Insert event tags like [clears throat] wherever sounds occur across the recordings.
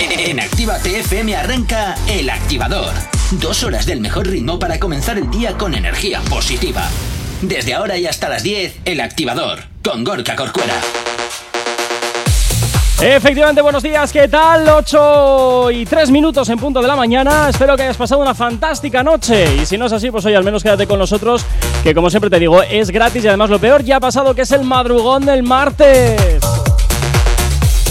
En Activa TFM arranca El Activador. Dos horas del mejor ritmo para comenzar el día con energía positiva. Desde ahora y hasta las 10, El Activador, con Gorka Corcuera. Efectivamente, buenos días, ¿qué tal? 8 y 3 minutos en punto de la mañana. Espero que hayas pasado una fantástica noche. Y si no es así, pues hoy al menos quédate con nosotros, que como siempre te digo, es gratis y además lo peor ya ha pasado, que es el madrugón del martes.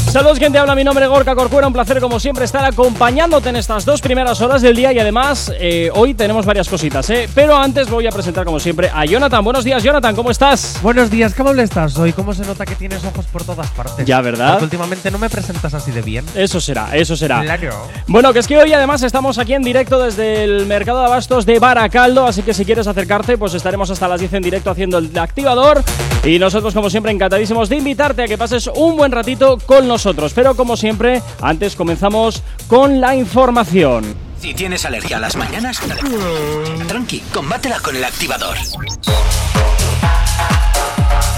Saludos, quien te habla, mi nombre es Gorka Corcuera, un placer como siempre estar acompañándote en estas dos primeras horas del día y además eh, hoy tenemos varias cositas, ¿eh? Pero antes voy a presentar como siempre a Jonathan. Buenos días, Jonathan, ¿cómo estás? Buenos días, ¿qué amable estás hoy? ¿Cómo se nota que tienes ojos por todas partes? Ya, ¿verdad? Porque últimamente no me presentas así de bien. Eso será, eso será. Claro. Bueno, que es que hoy además estamos aquí en directo desde el mercado de abastos de Baracaldo, así que si quieres acercarte, pues estaremos hasta las 10 en directo haciendo el activador y nosotros como siempre encantadísimos de invitarte a que pases un buen ratito con nosotros. Pero como siempre, antes comenzamos con la información. Si tienes alergia a las mañanas, tranqui, combátela con El Activador.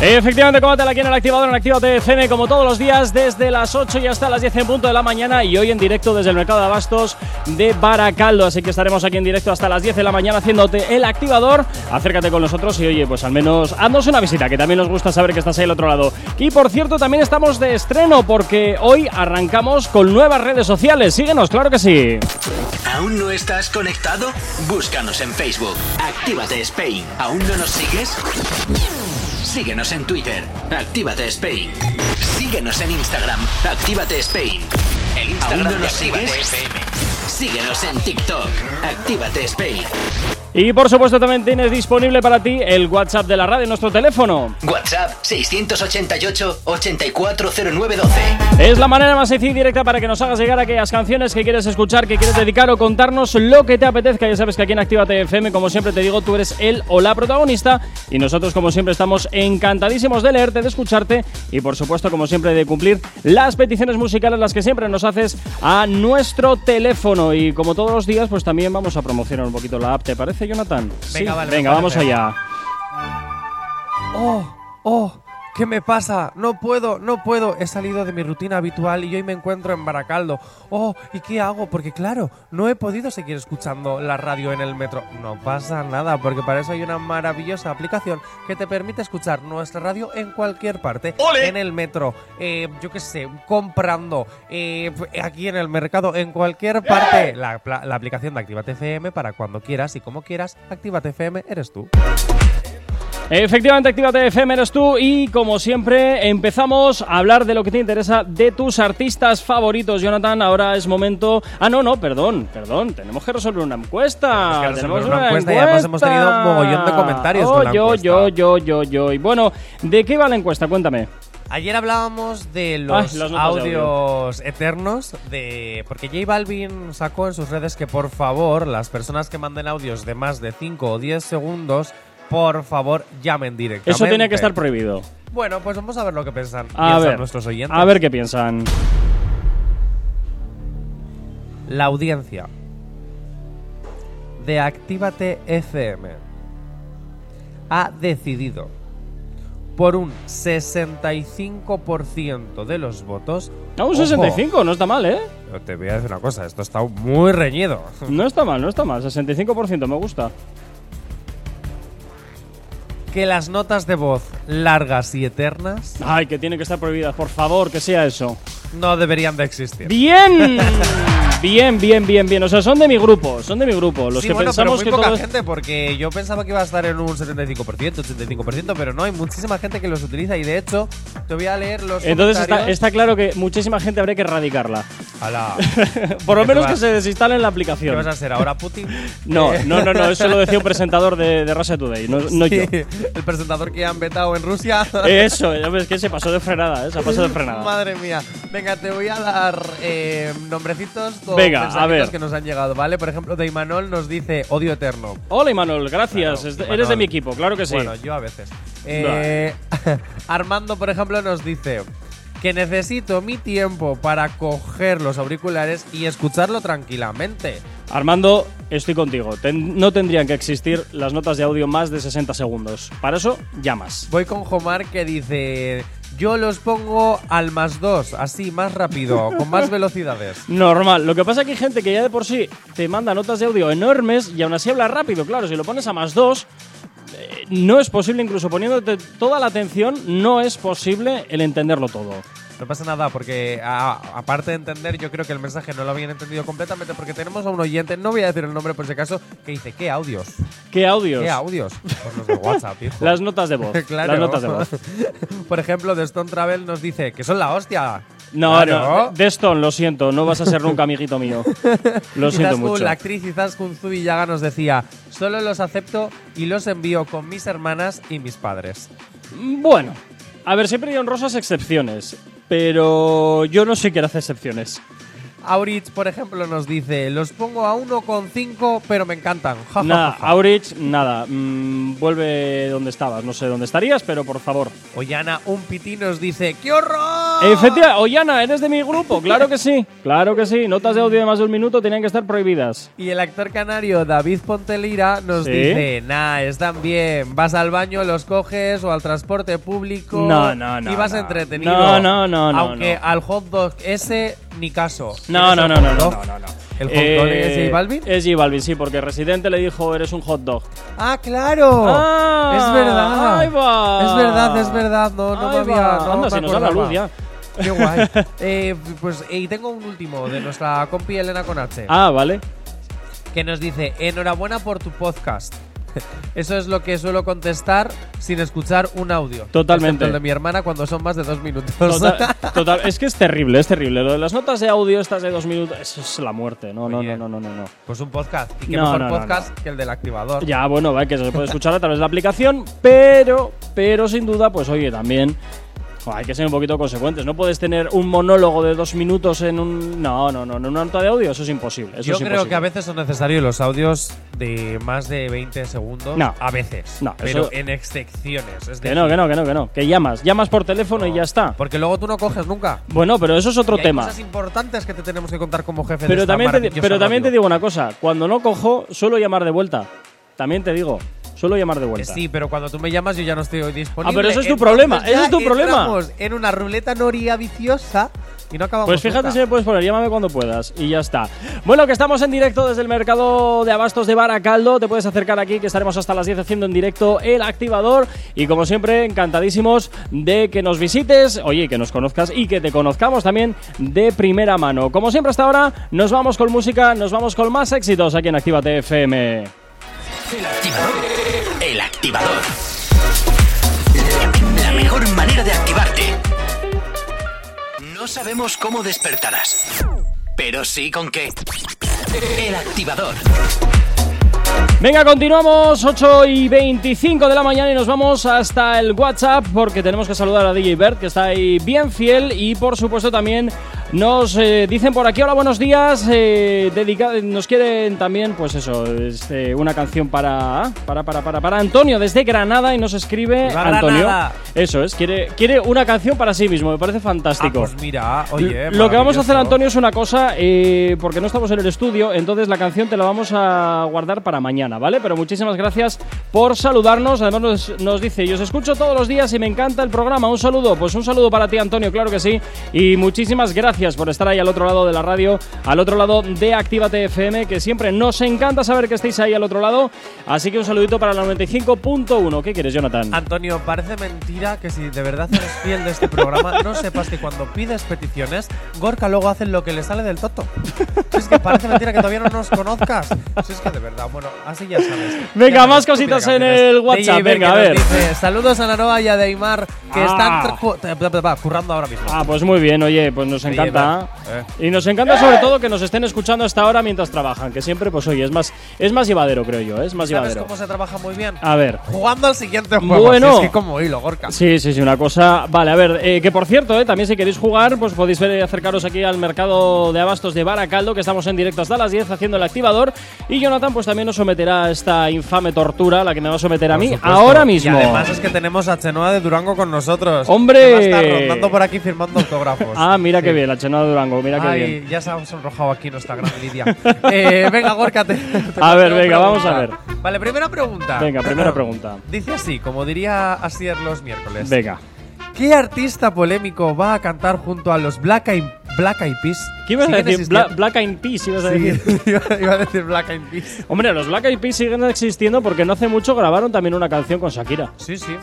Efectivamente, combátela aquí en el activador en Actívate FM como todos los días desde las 8 y hasta las 10 en punto de la mañana y hoy en directo desde el mercado de abastos de Baracaldo. Así que estaremos aquí en directo hasta las 10 de la mañana haciéndote el activador. Acércate con nosotros y oye, pues al menos haznos una visita, que también nos gusta saber que estás ahí al otro lado. Y por cierto, también estamos de estreno porque hoy arrancamos con nuevas redes sociales. Síguenos, claro que sí. ¿Aún no estás conectado? Búscanos en Facebook. Actívate Spain. ¿Aún no nos sigues? Síguenos en Twitter. Actívate Spain. Síguenos en Instagram. Actívate Spain. El Instagram ¿Aún no nos sigues? Síguenos en TikTok. Actívate Spain. Y por supuesto también tienes disponible para ti el WhatsApp de la radio, nuestro teléfono. WhatsApp 688-840912. Es la manera más sencilla y directa para que nos hagas llegar aquellas canciones que quieres escuchar, que quieres dedicar o contarnos lo que te apetezca. Ya sabes que aquí en Actívate FM, como siempre te digo, tú eres el o la protagonista y nosotros como siempre estamos encantadísimos de leerte, de escucharte y por supuesto como siempre de cumplir las peticiones musicales las que siempre nos haces a nuestro teléfono y como todos los días pues también vamos a promocionar un poquito la app, ¿te parece Jonathan? Venga, vale, Venga, vamos parece. allá. Oh, oh, ¿qué me pasa? No puedo, no puedo. He salido de mi rutina habitual y hoy me encuentro en Baracaldo. Oh, ¿y qué hago? Porque claro, no he podido seguir escuchando la radio en el metro. No pasa nada, porque para eso hay una maravillosa aplicación que te permite escuchar nuestra radio en cualquier parte. En el metro, eh, yo qué sé, comprando, eh, aquí en el mercado, en cualquier parte. La, pla- la aplicación de Actívate FM para cuando quieras y como quieras. Actívate FM eres tú. Efectivamente, Actívate FM eres tú y como siempre empezamos a hablar de lo que te interesa de tus artistas favoritos. Jonathan, ahora es momento... Ah, no, no, perdón, perdón, tenemos que resolver una encuesta. Tenemos que resolver Tenemos una encuesta y además hemos tenido un mogollón de comentarios Oh, con la yo, encuesta. yo, yo, yo, yo. Y bueno, ¿de qué va la encuesta? Cuéntame. Ayer hablábamos de los, Ay, de audios eternos de porque J Balvin sacó en sus redes que por favor las personas que manden audios de más de 5 o 10 segundos por favor llamen directamente. Eso tiene que estar prohibido. Bueno, pues vamos a ver lo que piensan, A piensan ver, nuestros oyentes. a ver qué piensan. La audiencia de Actívate FM ha decidido por un 65% de los votos. Ah, un Ojo, 65, no está mal, ¿eh? Te voy a decir una cosa, esto está muy reñido. No está mal, no está mal. 65% me gusta. Que las notas de voz largas y eternas Ay, que tiene que estar prohibidas, por favor, que sea eso. no deberían de existir. Bien, [laughs] bien, bien, bien, bien. O sea, son de mi grupo, son de mi grupo. Los sí, que bueno, pero pensamos muy que poca todo es- gente, porque yo pensaba que iba a estar en un 75%, 85%, pero no, hay muchísima gente que los utiliza y de hecho te voy a leer los Entonces está, está claro que muchísima gente habría que erradicarla. Ala. [laughs] Por lo ¿Qué te menos que se desinstalen la ¿Qué vas aplicación. a hacer ahora, Putin? [laughs] No, no, no, no, eso lo decía un presentador de, de Russia Today, no, no sí, yo. El presentador que han vetado en Rusia. [laughs] Eso, ves que se pasó de frenada, ¿eh? se pasó de frenada. Madre mía. Venga, te voy a dar eh, nombrecitos Venga, a ver. que nos han llegado, ¿vale? Por ejemplo, de Imanol nos dice odio eterno. Hola, Imanol, gracias. Claro, Es- Imanol. Eres de mi equipo, claro que sí. Bueno, yo a veces. Eh, [laughs] Armando, por ejemplo, nos dice que necesito mi tiempo para coger los auriculares y escucharlo tranquilamente. Armando, estoy contigo. Ten- no tendrían que existir las notas de audio más de 60 segundos. Para eso, llamas. Voy con Jomar que dice Yo los pongo al más dos, así, más rápido, con más [laughs] velocidades. Normal. Lo que pasa es que hay gente que ya de por sí te manda notas de audio enormes y aún así habla rápido. Claro, si lo pones a más dos, eh, no es posible, incluso poniéndote toda la atención, no es posible el entenderlo todo. No pasa nada, porque a- aparte de entender, yo creo que el mensaje no lo habían entendido completamente, porque tenemos a un oyente, no voy a decir el nombre por si acaso, que dice, ¿qué audios? ¿Qué audios? ¿Qué audios? Pues los de WhatsApp, hijo. [laughs] Las notas de voz. [laughs] Claro. Las notas de voz. [laughs] Por ejemplo, de Stone Travel nos dice que son la hostia. No, Claro. no. Deston, lo siento, no vas a ser nunca amiguito mío. Lo siento Izaskun, mucho. La actriz Izaskun Zubillaga nos decía, solo los acepto y los envío con mis hermanas y mis padres. Bueno, a ver, siempre hay honrosas excepciones, pero yo no sé quién hace excepciones. Aurich, por ejemplo, nos dice, los pongo a 1,5 pero me encantan. Nada. Aurich, nada. mm, vuelve donde estabas. No sé dónde estarías, pero por favor. Ollana, un pití nos dice, ¡qué horror! Efectivamente, Ollana, ¿eres de mi grupo? Claro que sí, claro que sí. Notas de audio de más de un minuto tenían que estar prohibidas. Y el actor canario David Pontelira nos Sí. dice, nah, están bien, vas al baño, los coges o al transporte público No, no, no, y vas no. entretenido. No, no, no, Aunque no. al hot dog ese, ni caso. No, ¿Quién no, no, no, no, no. ¿El hot dog es Eh, J Balvin? Es J Balvin, sí, porque Residente le dijo eres un hot dog. Ah, claro. Ah, es verdad. ahí va. Es verdad, es verdad. No, no Ahí me había. No Anda, me si nos da la luz ya. Qué guay. [laughs] Eh, pues, y tengo un último de nuestra compi Elena con H. Ah, vale. que nos dice, enhorabuena por tu podcast. [laughs] Eso es lo que suelo contestar sin escuchar un audio. Totalmente. El de mi hermana cuando son más de dos minutos. Total, [laughs] total- es que es terrible, es terrible. Lo de las notas de audio, estas de dos minutos, eso es la muerte. No, no, Oye. no, no, no, no. pues un podcast. Y qué No, mejor no, podcast que el del activador. Ya, bueno, va, que se puede escuchar a través de la aplicación, pero, pero sin duda, pues oye, también hay que ser un poquito consecuentes. No puedes tener un monólogo de dos minutos en un. No, no, no, en una nota de audio, eso es imposible. Eso Yo es creo imposible. que a veces son necesarios los audios de más de 20 segundos. No. A veces. No, pero eso- en excepciones. Es Que no, que no, que no, que no. Que llamas, llamas por teléfono y ya está. Porque luego tú no coges nunca. Bueno, pero eso es otro Y hay tema. cosas importantes que te tenemos que contar como jefe de Pero esta también, te, pero también te digo una cosa: cuando no cojo, suelo llamar de vuelta. También te digo, suelo llamar de vuelta. Sí, pero cuando tú me llamas yo ya no estoy disponible. Ah, pero eso es tu Entonces problema, ya eso es tu problema. entramos en una ruleta noria viciosa y no acabamos Pues fíjate nunca. si me puedes poner, llámame cuando puedas y ya está. Bueno, que estamos en directo desde el mercado de abastos de Baracaldo. Te puedes acercar aquí, que estaremos hasta las 10 haciendo en directo el activador. Y como siempre, encantadísimos de que nos visites, oye, que nos conozcas y que te conozcamos también de primera mano. Como siempre, hasta ahora, nos vamos con música, nos vamos con más éxitos aquí en Actívate FM. El activador. El activador. La mejor manera de activarte. No sabemos cómo despertarás, pero sí con qué. El activador. Venga, continuamos 8 y 25 de la mañana y nos vamos hasta el WhatsApp porque tenemos que saludar a DJ Bert que está ahí bien fiel y por supuesto también nos eh, dicen por aquí, hola, buenos días, eh, nos quieren también, pues eso, este, una canción para, para, para, para, para Antonio desde Granada y nos escribe ¡Viva Antonio. Granada! Eso es, quiere, quiere una canción para sí mismo, me parece Ah, fantástico. pues mira, oye. Lo que vamos a hacer. Antonio, es una cosa, eh, porque no estamos en el estudio, entonces la canción te la vamos a guardar para mañana, ¿vale? Pero muchísimas gracias por saludarnos. Además nos, dice, yo os escucho todos los días y me encanta el programa. Un saludo, pues un saludo para ti, Antonio, claro que sí. Y muchísimas gracias por estar ahí al otro lado de la radio, al otro lado de Actívate FM, que siempre nos encanta saber que estéis ahí al otro lado. Así que un saludito para la 95.1. ¿Qué quieres, Jonathan? Antonio, parece mentira que si de verdad eres fiel de este programa, no sepas que cuando pides peticiones, Gorka luego hace lo que le sale del toto. Es que parece mentira que todavía no nos conozcas. Si es que de verdad, bueno, así ya sabes. [laughs] Venga, Ya más cositas en el WhatsApp, DJ venga, a ver. dice, Saludos a Naroa y a Deimar, que Ah. están eh, currando ahora mismo. Ah, pues muy bien, oye, pues nos encanta. Ber, Y nos encanta sobre todo que nos estén escuchando hasta ahora mientras trabajan, que siempre, pues oye, es más, es más llevadero, creo yo, ¿eh? es más ¿Sabes llevadero. cómo se trabaja muy bien? A ver. Jugando al siguiente juego. Bueno. Si es que como hilo, Gorka. Sí, sí, sí, una cosa. Vale, a ver, eh, que por cierto, eh, también si queréis jugar, pues podéis acercaros aquí al mercado de abastos de Baracaldo, que estamos en directo hasta las 10 haciendo el activador. Y Jonathan, pues también nos someterá a esta infame tortura, a la que me va a someter a Por mí supuesto. ahora mismo. Y además es que tenemos a Chenoa de Durango con nosotros. ¡Hombre! Que va a estar rondando por aquí firmando autógrafos. Ah, mira Sí. qué bien, la chenada de Durango, mira qué Ay, bien. ya se ha sonrojado aquí nuestra gran Lidia. [laughs] eh, venga, Gorka, te, te A ver, venga, vamos a Vale, primera pregunta. Venga, primera pregunta. [clears throat] Dice así, como diría Asier los miércoles. Venga. ¿Qué artista polémico va a cantar junto a los Black Eyed, Black Eyed Peas? ¿Qué ibas a ¿Siguen decir? Bla- Black Eyed Peas, ibas a decir. [laughs] iba, a decir Black Eyed Peas. Hombre, los Black Eyed Peas siguen existiendo porque no hace mucho grabaron también una canción con Shakira. Sí, sí.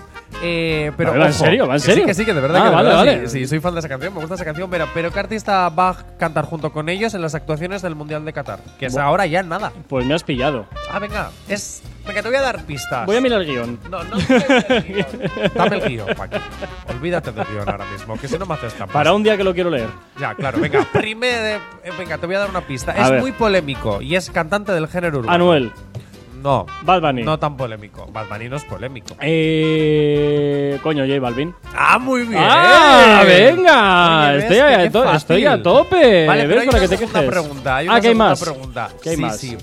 Eh, pero va en serio, va en que serio. Sí, que sí, que de verdad Ah, que de vale, verdad, vale. Sí, sí, soy fan de esa canción, me gusta esa canción, pero, pero ¿qué artista va a cantar junto con ellos en las actuaciones del Mundial de Qatar? Que es ahora ya nada. Pues me has pillado. Ah, venga, es. Venga, te voy a dar pistas. Voy a mirar el guion. No, no, el [laughs] guion. Dame el guion, Paqui. Olvídate del guion ahora mismo, que si no me haces trampas. Para un día que lo quiero leer. Ya, claro, venga. [laughs] Primero, eh, venga, te voy a dar una pista. A es ver. muy polémico y es cantante del género urbano. Anuel, No, Bad Bunny. no tan polémico. Bad Bunny no es polémico. Eh, coño, J Balvin. Ah, muy bien. ¡Ah, venga! Estoy, a qué estoy a tope. Vale, pero ¿Ves hay para una que te quejes? pregunta. Hay ah, una que hay segunda más. pregunta. ¿Qué hay sí, más? sí.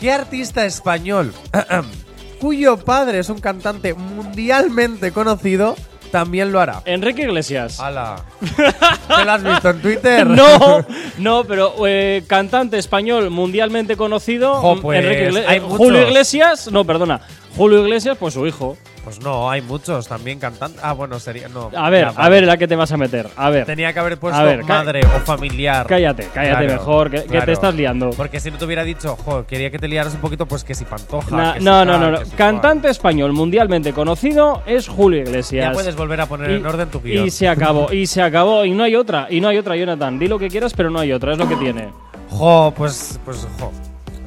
¿Qué artista español [clears throat] cuyo padre es un cantante mundialmente conocido también lo hará? Enrique Iglesias. ¡Hala! ¿Te lo has visto en Twitter? [laughs] No, [laughs] no, pero eh, cantante español mundialmente conocido. Jo, pues, Enrique Igle- hay eh, Julio. Iglesias, no, perdona. Julio Iglesias, pues su hijo. Pues no, hay muchos también cantantes. Ah, bueno, sería. No. A ver, ya, a ver, ¿a qué te vas a meter? A ver, Tenía que haber puesto A ver, madre o familiar. cállate, cállate Claro, mejor, que, que claro. te estás liando. Porque si no te hubiera dicho, jo, quería que te liaras un poquito, pues que si Pantoja. Que si no, no, tal, no, no. que si Cantante español mundialmente conocido es Julio cual. Iglesias. Ya puedes volver a poner en orden tu guion. y se acabó, y se acabó, y no hay otra, y no hay otra, Jonathan. Di lo que quieras, pero no hay otra, es lo que tiene. Jo, pues, pues, jo.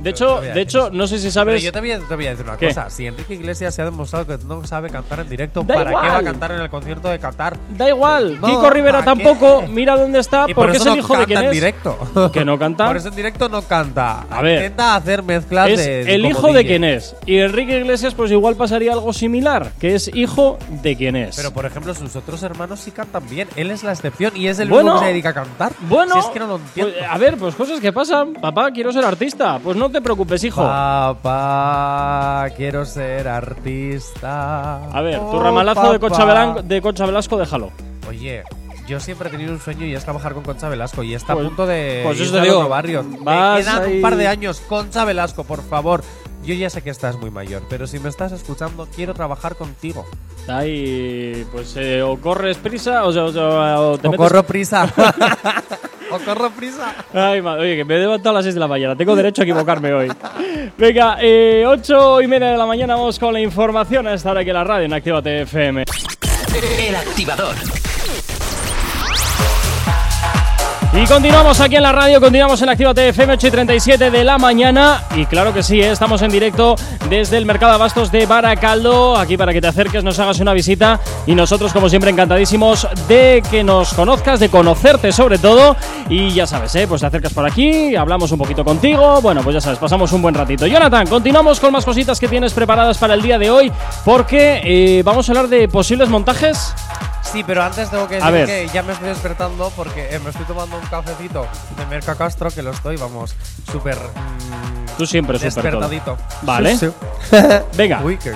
De hecho, de hecho, no sé si Pero sabes. yo te voy, a, te voy a decir una ¿Qué? cosa. Si Enrique Iglesias se ha demostrado que no sabe cantar en directo, Da ¿para qué va a cantar en el concierto de Qatar? Da igual, No, Kiko Rivera tampoco, mira dónde está, Y por porque eso es el no hijo de quién en es. directo. Que no canta. Por eso en directo no canta. A ver. Intenta hacer mezclas Es de. el hijo de DJ. quién es. Y Enrique Iglesias, pues igual pasaría algo similar, que es hijo de quién es. Pero por ejemplo, sus otros hermanos sí cantan bien. Él es la excepción y es el Bueno. único que se dedica a cantar. bueno, Si es que no lo entiendo. pues, a ver, pues cosas que pasan. Papá, quiero ser artista. Pues no te preocupes, hijo. Papá, quiero ser artista. A ver, tu Oh, ramalazo de Concha, papá. Velan- de Concha Velasco, déjalo. Oye, yo siempre he tenido un sueño y es trabajar con Concha Velasco y está Pues- a punto de pues eso irse te al digo, otro barrio. vas Me quedan ahí- un par de años. Concha Velasco, por favor. Yo ya sé que estás muy mayor, pero si me estás escuchando, quiero trabajar contigo. Ahí, pues eh, o corres prisa o, sea, o sea, o te o metes- corro prisa. [laughs] [laughs] o corro prisa. Ay, madre, oye, que me he levantado a las 6 de la mañana. Tengo derecho a equivocarme hoy. Venga, eh, 8 y media de la mañana vamos con la información a estar aquí en la radio en Actívate FM. El activador. Y continuamos aquí en la radio, continuamos en Actívate FM 8 y 37 de la mañana. Y claro que sí, ¿eh? estamos en directo desde el Mercado Abastos de Baracaldo, aquí para que te acerques, nos hagas una visita. Y nosotros, como siempre, encantadísimos de que nos conozcas, de conocerte sobre todo. Y ya sabes, ¿eh? pues te acercas por aquí, hablamos un poquito contigo. Bueno, pues ya sabes, pasamos un buen ratito. Jonathan, continuamos con más cositas que tienes preparadas para el día de hoy, porque eh, vamos a hablar de posibles montajes. Sí, pero antes tengo que decir ver. que ya me estoy despertando porque eh, me estoy tomando un cafecito de Merca Castro, que lo estoy, vamos, súper. mm, Tú siempre súper todo. despertadito. Vale. Sí, sí. [laughs] Venga. Uy, qué,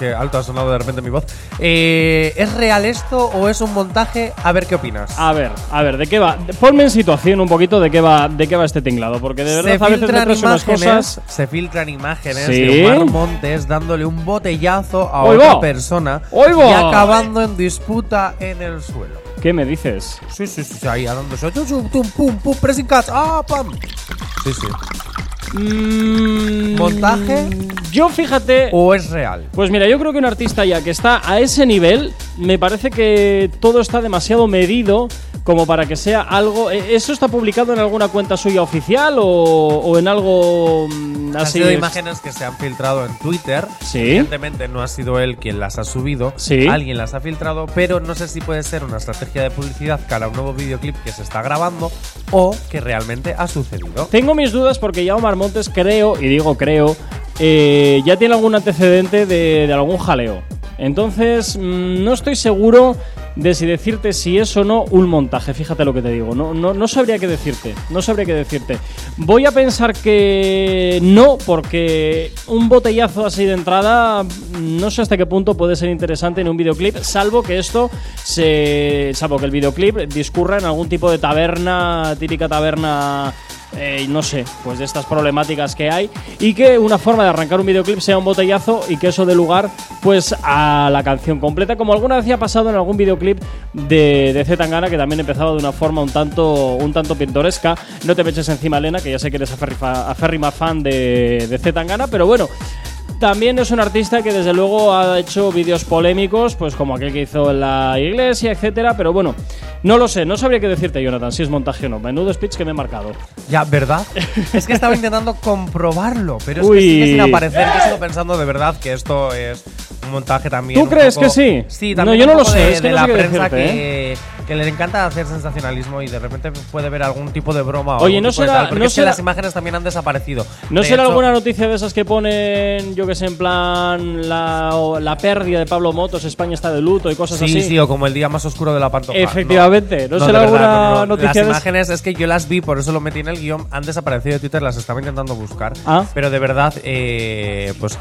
qué alto ha sonado de repente mi voz. Eh, ¿Es real esto o es un montaje? A ver qué opinas. A ver, a ver, ¿de qué va? Ponme en situación un poquito de qué va, de qué va este tinglado, porque de verdad se a veces me imágenes, cosas. se filtran imágenes Sí. de Omar Montes dándole un botellazo a ¡Oigo! otra persona ¡Oigo! y acabando en disputa en el suelo. ¿Qué me dices? Sí, sí, sí, ahí dándose. Tum, tum, tum, pum, pum, pressing catch. Ah, pam. Sí, sí. Mm, ¿Montaje? Yo fíjate. ¿O es real? Pues mira, yo creo que un artista ya que está a ese nivel, me parece que todo está demasiado medido como para que sea algo. ¿e- ¿Eso está publicado en alguna cuenta suya oficial o, o en algo mm, Han así? sido de- imágenes que se han filtrado en Twitter. Sí. Evidentemente no ha sido él quien las ha subido. Sí. Alguien las ha filtrado, pero no sé si puede ser una estrategia de publicidad cara a un nuevo videoclip que se está grabando o que realmente ha sucedido. Tengo mis dudas porque ya Omar Montes creo, y digo creo, eh, ya tiene algún antecedente de, algún jaleo. Entonces, mm, no estoy seguro de si decirte si es o no un montaje. Fíjate lo que te digo. No, no, no sabría qué decirte. No sabría qué decirte. Voy a pensar que no, porque un botellazo así de entrada, no sé hasta qué punto puede ser interesante en un videoclip, salvo que esto se. salvo que el videoclip discurra en algún tipo de taberna, típica taberna eh, no sé, pues de estas problemáticas que hay y que una forma de arrancar un videoclip sea un botellazo y que eso dé lugar pues a la canción completa, como alguna vez ha pasado en algún videoclip de, de Z Tangana que también empezaba de una forma un tanto, un tanto pintoresca. No te me eches encima, Elena, que ya sé que eres aférrima, fan de, de Z Tangana, pero bueno. También es un artista que desde luego ha hecho vídeos polémicos, pues como aquel que hizo en la iglesia, etcétera, pero bueno, no lo sé, no sabría qué decirte, Jonathan, si es montaje o no. Menudo speech que me he marcado. Ya, ¿verdad? [laughs] es que estaba intentando comprobarlo, pero es Uy. que sigue sin aparecer. Yo sigo pensando de verdad que esto es un montaje también. ¿Tú crees poco- que sí? Sí, No, también yo un no lo sé, de, es que de no la sé prensa decirte, ¿eh? que, que le encanta hacer sensacionalismo y de repente puede ver algún tipo de broma o Oye, algún ¿no será- tal, porque no es que será- las imágenes también han desaparecido. ¿No De será hecho- alguna noticia de esas que ponen, yo que sé, en plan la, o la pérdida de Pablo Motos, España está de luto y cosas Sí, así? sí, o como el día más oscuro de la pantoja. Efectivamente, ¿no de será verdad, alguna no, no. noticia Las imágenes es que yo las vi, por eso lo metí en el guion. Han desaparecido de Twitter, las estaba intentando buscar. Ah. Pero de verdad, eh, pues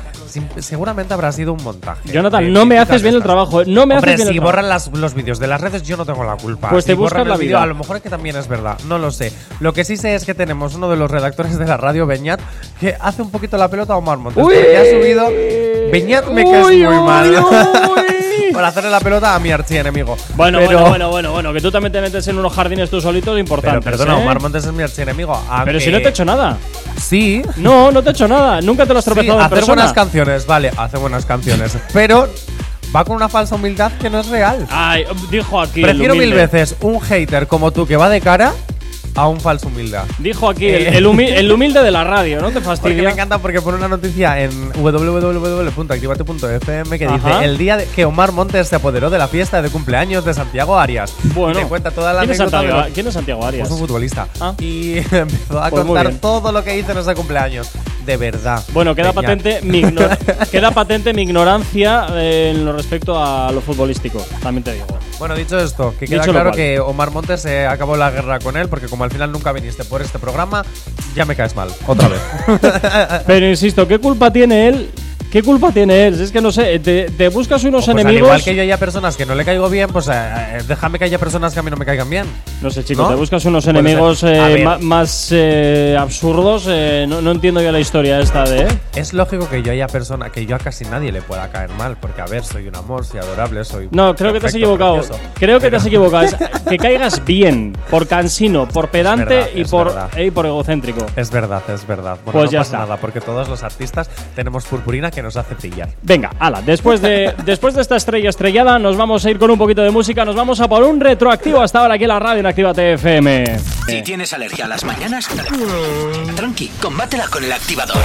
seguramente habrá sido un montaje. Jonathan, no me haces bien el trabajo, ¿eh? no me Hombre, haces bien si el borran las- los vídeos de las redes, yo no tengo la culpa. Pues Si te buscas borran la el vídeo, vida. A lo mejor es que también es verdad, no lo sé. Lo que sí sé es que tenemos uno de los redactores de la radio, Beñat, que hace un poquito la pelota a Omar Montes. Uy. porque ha subido. Beñat me caes Uy, muy uy, mal. [laughs] [laughs] Por hacerle la pelota a mi archienemigo. Bueno, Pero- bueno, bueno, bueno, bueno, que tú también te metes en unos jardines tú solito Pero importantes. perdona, ¿eh? Omar Montes es mi archienemigo. Pero aunque- si no te he hecho nada. Sí. No, no te he hecho nada. Nunca te lo has sí, tropezado en hacer buenas canciones, vale, hace buenas canciones. pero va con una falsa humildad que no es real. Ay, dijo aquí. el Prefiero mil veces un hater como tú que va de cara a un falso humildad. Dijo aquí el, Eh. el humi- [laughs] el humilde de la radio, ¿no te Porque fastidia? me encanta porque pone una noticia en www.activate.fm que Ajá. dice el día de que Omar Montes se apoderó de la fiesta de cumpleaños de Santiago Arias. Bueno, te cuenta toda la ¿quién, es Santiago, los- ¿quién es Santiago Arias? Pues un futbolista. Ah. Y [laughs] empezó a Pues contar todo lo que hizo en ese cumpleaños. De verdad. Bueno, queda Peña. patente, mi [laughs] queda patente mi ignorancia eh, en lo respecto a lo futbolístico, también te digo. Bueno, dicho esto, que queda Dicho claro que Omar Montes se acabó la guerra con él porque como al final nunca viniste por este programa, ya me caes mal. Otra vez. [laughs] Pero insisto, ¿qué culpa tiene él? ¿Qué culpa tiene él? Es que no sé, te, te buscas unos Pues al enemigos. igual que yo haya personas que no le caigo bien, pues eh, eh, déjame que haya personas que a mí no me caigan bien. No sé, chico, ¿No? te buscas unos enemigos eh, más eh, absurdos. eh, no, no entiendo yo la historia esta de. Es lógico que yo haya persona que yo a casi nadie le pueda caer mal, porque a ver, soy un amor, soy adorable, soy No, creo que te has equivocado. precioso. Creo que te has equivocado. Es [laughs] que caigas bien, por cansino, por pedante verdad, y, por, y por egocéntrico. Es verdad, es verdad. Bueno, Pues no ya pasa está. nada, porque todos los artistas tenemos purpurina que nos hace brillar. Venga, ala, después de, [laughs] después de esta estrella estrellada, nos vamos a ir con un poquito de música. Nos vamos a por un retroactivo hasta ahora aquí en la radio en Activa TFM. Si tienes alergia a las mañanas, tranqui, combátela con el activador.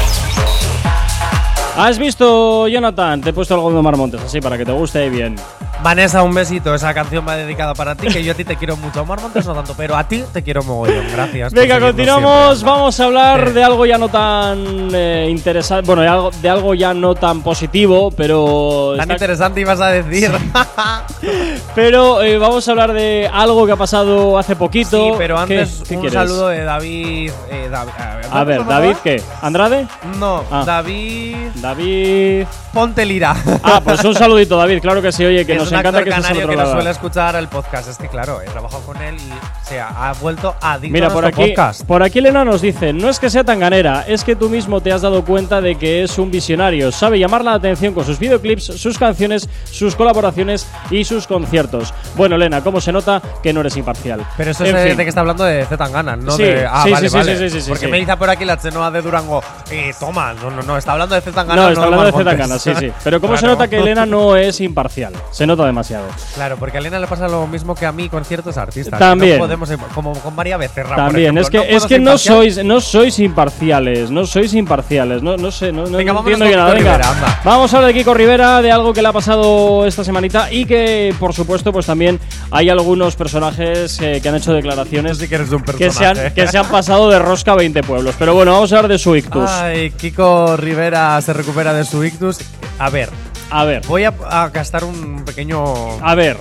¿Has visto, Jonathan? Te he puesto algo de Omar Montes, así para que te guste bien. Vanessa, un besito. Esa canción va dedicada para ti, que yo a ti te quiero mucho. Omar Montes no tanto, pero a ti te quiero mogollón. Gracias. Venga, continuamos. siempre. Vamos a hablar Eh. de algo ya no tan eh, interesante. Bueno, de algo, de algo ya no tan positivo, pero. Tan interesante ibas a decir. [laughs] pero eh, vamos a hablar de algo que ha pasado hace poquito. sí, pero ¿Qué- antes qué un saludo de David. eh, David A ver, ¿cómo David? ¿qué? ¿Andrade? No, Ah. David David. Ponte Lira. Ah, pues un [laughs] saludito, David. Claro que sí, oye, que es nos un encanta actor canario que lado. suele escuchar el podcast. Es que claro, he trabajado con él y se ha, ha vuelto adicto Mira, a por aquí, podcast. por aquí Elena nos dice, no es que sea tan ganera, es que tú mismo te has dado cuenta de que es un visionario, sabe llamar la atención con sus videoclips, sus canciones, sus colaboraciones y sus conciertos. Bueno, Elena, ¿cómo se nota que no eres imparcial? Pero eso En es fin. de que está hablando de Z Tangana, no Sí, de. Ah, sí, vale, sí, sí, vale. sí, sí, sí, Porque me dice por aquí la chenoa de Durango. Eh, toma, no, no, no, está hablando de Z Tangana. No, está hablando de Zetangana, sí, sí. [laughs] Pero ¿cómo se nota que Elena no es imparcial? Se nota demasiado. Claro, porque a Elena le pasa lo mismo que a mí con ciertos artistas. También. No podemos, como con María Becerra. También, es que, puedo es que no sois, no sois imparciales, no sois imparciales, no, no sé, no, no Venga, vámonos entiendo yo nada. Venga, Rivera, vamos a hablar de Kiko Rivera, de algo que le ha pasado esta semanita y que, por supuesto, pues también hay algunos personajes eh, que han hecho declaraciones Sí que eres un que personaje. se, han, que se han pasado de rosca a 20 pueblos. Pero bueno, vamos a hablar de su ictus. Ay, Kiko Rivera se recupera de su ictus. A ver, A ver, voy a, a gastar un pequeño. a ver.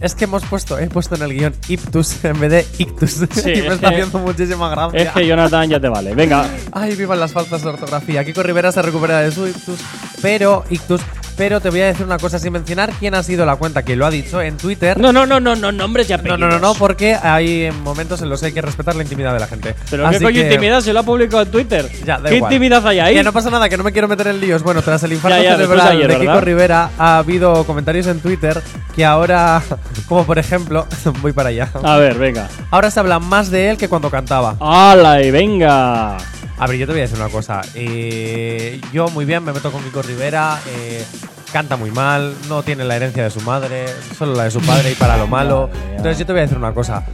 Es que hemos puesto, he puesto en el guion ictus [laughs] en vez de ictus. Sí, [laughs] y es me está que- haciendo muchísima gracia. Es que Jonathan ya te vale. Venga, [laughs] Ay, vivan las faltas de ortografía. Kiko Rivera se recupera de su ictus, pero ictus pero te voy a decir una cosa sin mencionar quién ha sido la cuenta que lo ha dicho en Twitter. No, no, no, no, no, nombres ya No, no, no, no, porque hay momentos en los que hay que respetar la intimidad de la gente. Pero Así qué coño que- intimidad, se lo ha publicado en Twitter. Ya, da ¿Qué igual. intimidad hay ahí? Que no pasa nada, que no me quiero meter en líos. Bueno, tras el infarto Ya, ya, de cerebral de, ayer, Kiko ¿verdad? Rivera, ha habido comentarios en Twitter que ahora, [laughs] como por ejemplo, [laughs] voy para allá. A ver, venga. Ahora se habla más de él que cuando cantaba. ¡Hala y venga! A ver, yo te voy a decir una cosa. Eh, yo muy bien me meto con Kiko Rivera. eh, canta muy mal, no tiene la herencia de su madre, solo la de su padre y para lo malo. Entonces yo te voy a decir una cosa.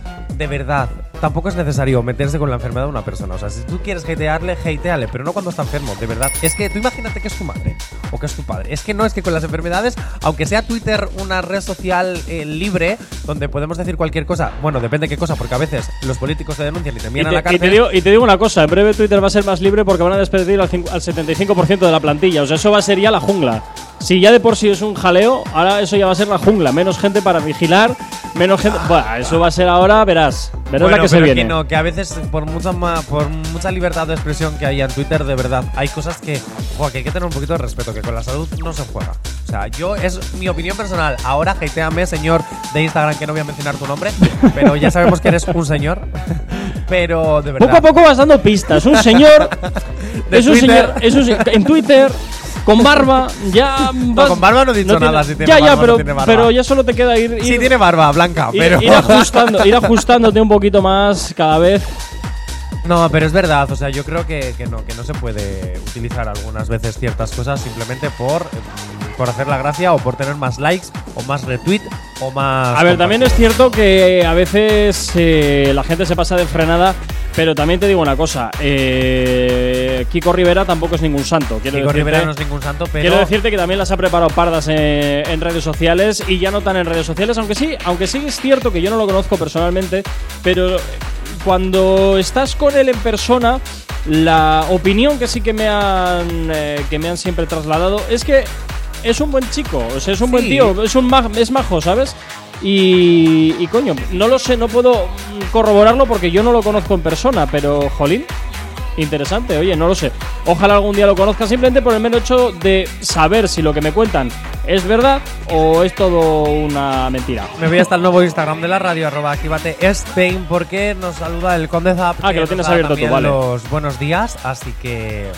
De verdad, tampoco es necesario meterse con la enfermedad de una persona. O sea, si tú quieres hatearle, hateale, pero no cuando está enfermo, de verdad. Es que tú imagínate que es tu madre o que es tu padre. Es que no es que con las enfermedades, aunque sea Twitter una red social eh, libre, donde podemos decir cualquier cosa, bueno, depende qué cosa, porque a veces los políticos te denuncian y te Y envían a te, la y cárcel. te digo, y te digo una cosa, en breve Twitter va a ser más libre porque van a despedir al, al 75% de la plantilla. O sea, eso va a ser ya la jungla. Si ya de por sí es un jaleo, ahora eso ya va a ser la jungla. Menos gente para vigilar, menos gente... Buah, eso va a ser ahora, verás. Verás Bueno, la que se viene. que no, que a veces por mucha ma- por mucha libertad de expresión que hay en Twitter, de verdad, hay cosas que, jo, que hay que tener un poquito de respeto, que con la salud no se juega. O sea, yo es mi opinión personal. Ahora hateame, señor de Instagram, que no voy a mencionar tu nombre, pero ya sabemos que eres un señor. Pero de verdad. Poco a poco vas dando pistas. Un señor. [laughs] Es un señor. Es un en Twitter. Con barba, ya. vas- con barba no he dicho nada, si tiene ya, ya, barba no pero, tiene barba. pero ya solo te queda ir. ir Sí tiene barba blanca, ir- pero ir ajustando, ir ajustándote un poquito más cada vez. No, pero es verdad, o sea, yo creo que, que no, que no se puede utilizar algunas veces ciertas cosas simplemente por, por hacer la gracia o por tener más likes o más retweet o más... A ver, también es cierto que a veces eh, la gente se pasa de frenada, pero también te digo una cosa: eh, Kiko Rivera tampoco es ningún santo. Quiero Kiko decirte- Rivera no es ningún santo, pero... Quiero decirte que también las ha preparado pardas en, en redes sociales y ya no tan en redes sociales, aunque sí, aunque sí es cierto que yo no lo conozco personalmente, pero cuando estás con él en persona, la opinión que sí que me han eh, que me han siempre trasladado es que es un buen chico, o sea, es un buen Sí. tío, es un ma- es majo, ¿sabes? Y, y coño, no lo sé, no puedo mm, corroborarlo porque yo no lo conozco en persona, pero jolín, Interesante, oye, no lo sé. Ojalá algún día lo conozca simplemente por el mero hecho de saber si lo que me cuentan es verdad o es todo una mentira. Me voy hasta el nuevo Instagram de la radio, arroba activate Spain, porque nos saluda el Conde Zap. Ah, que lo nos tienes abierto tú, vale. los buenos días, así que...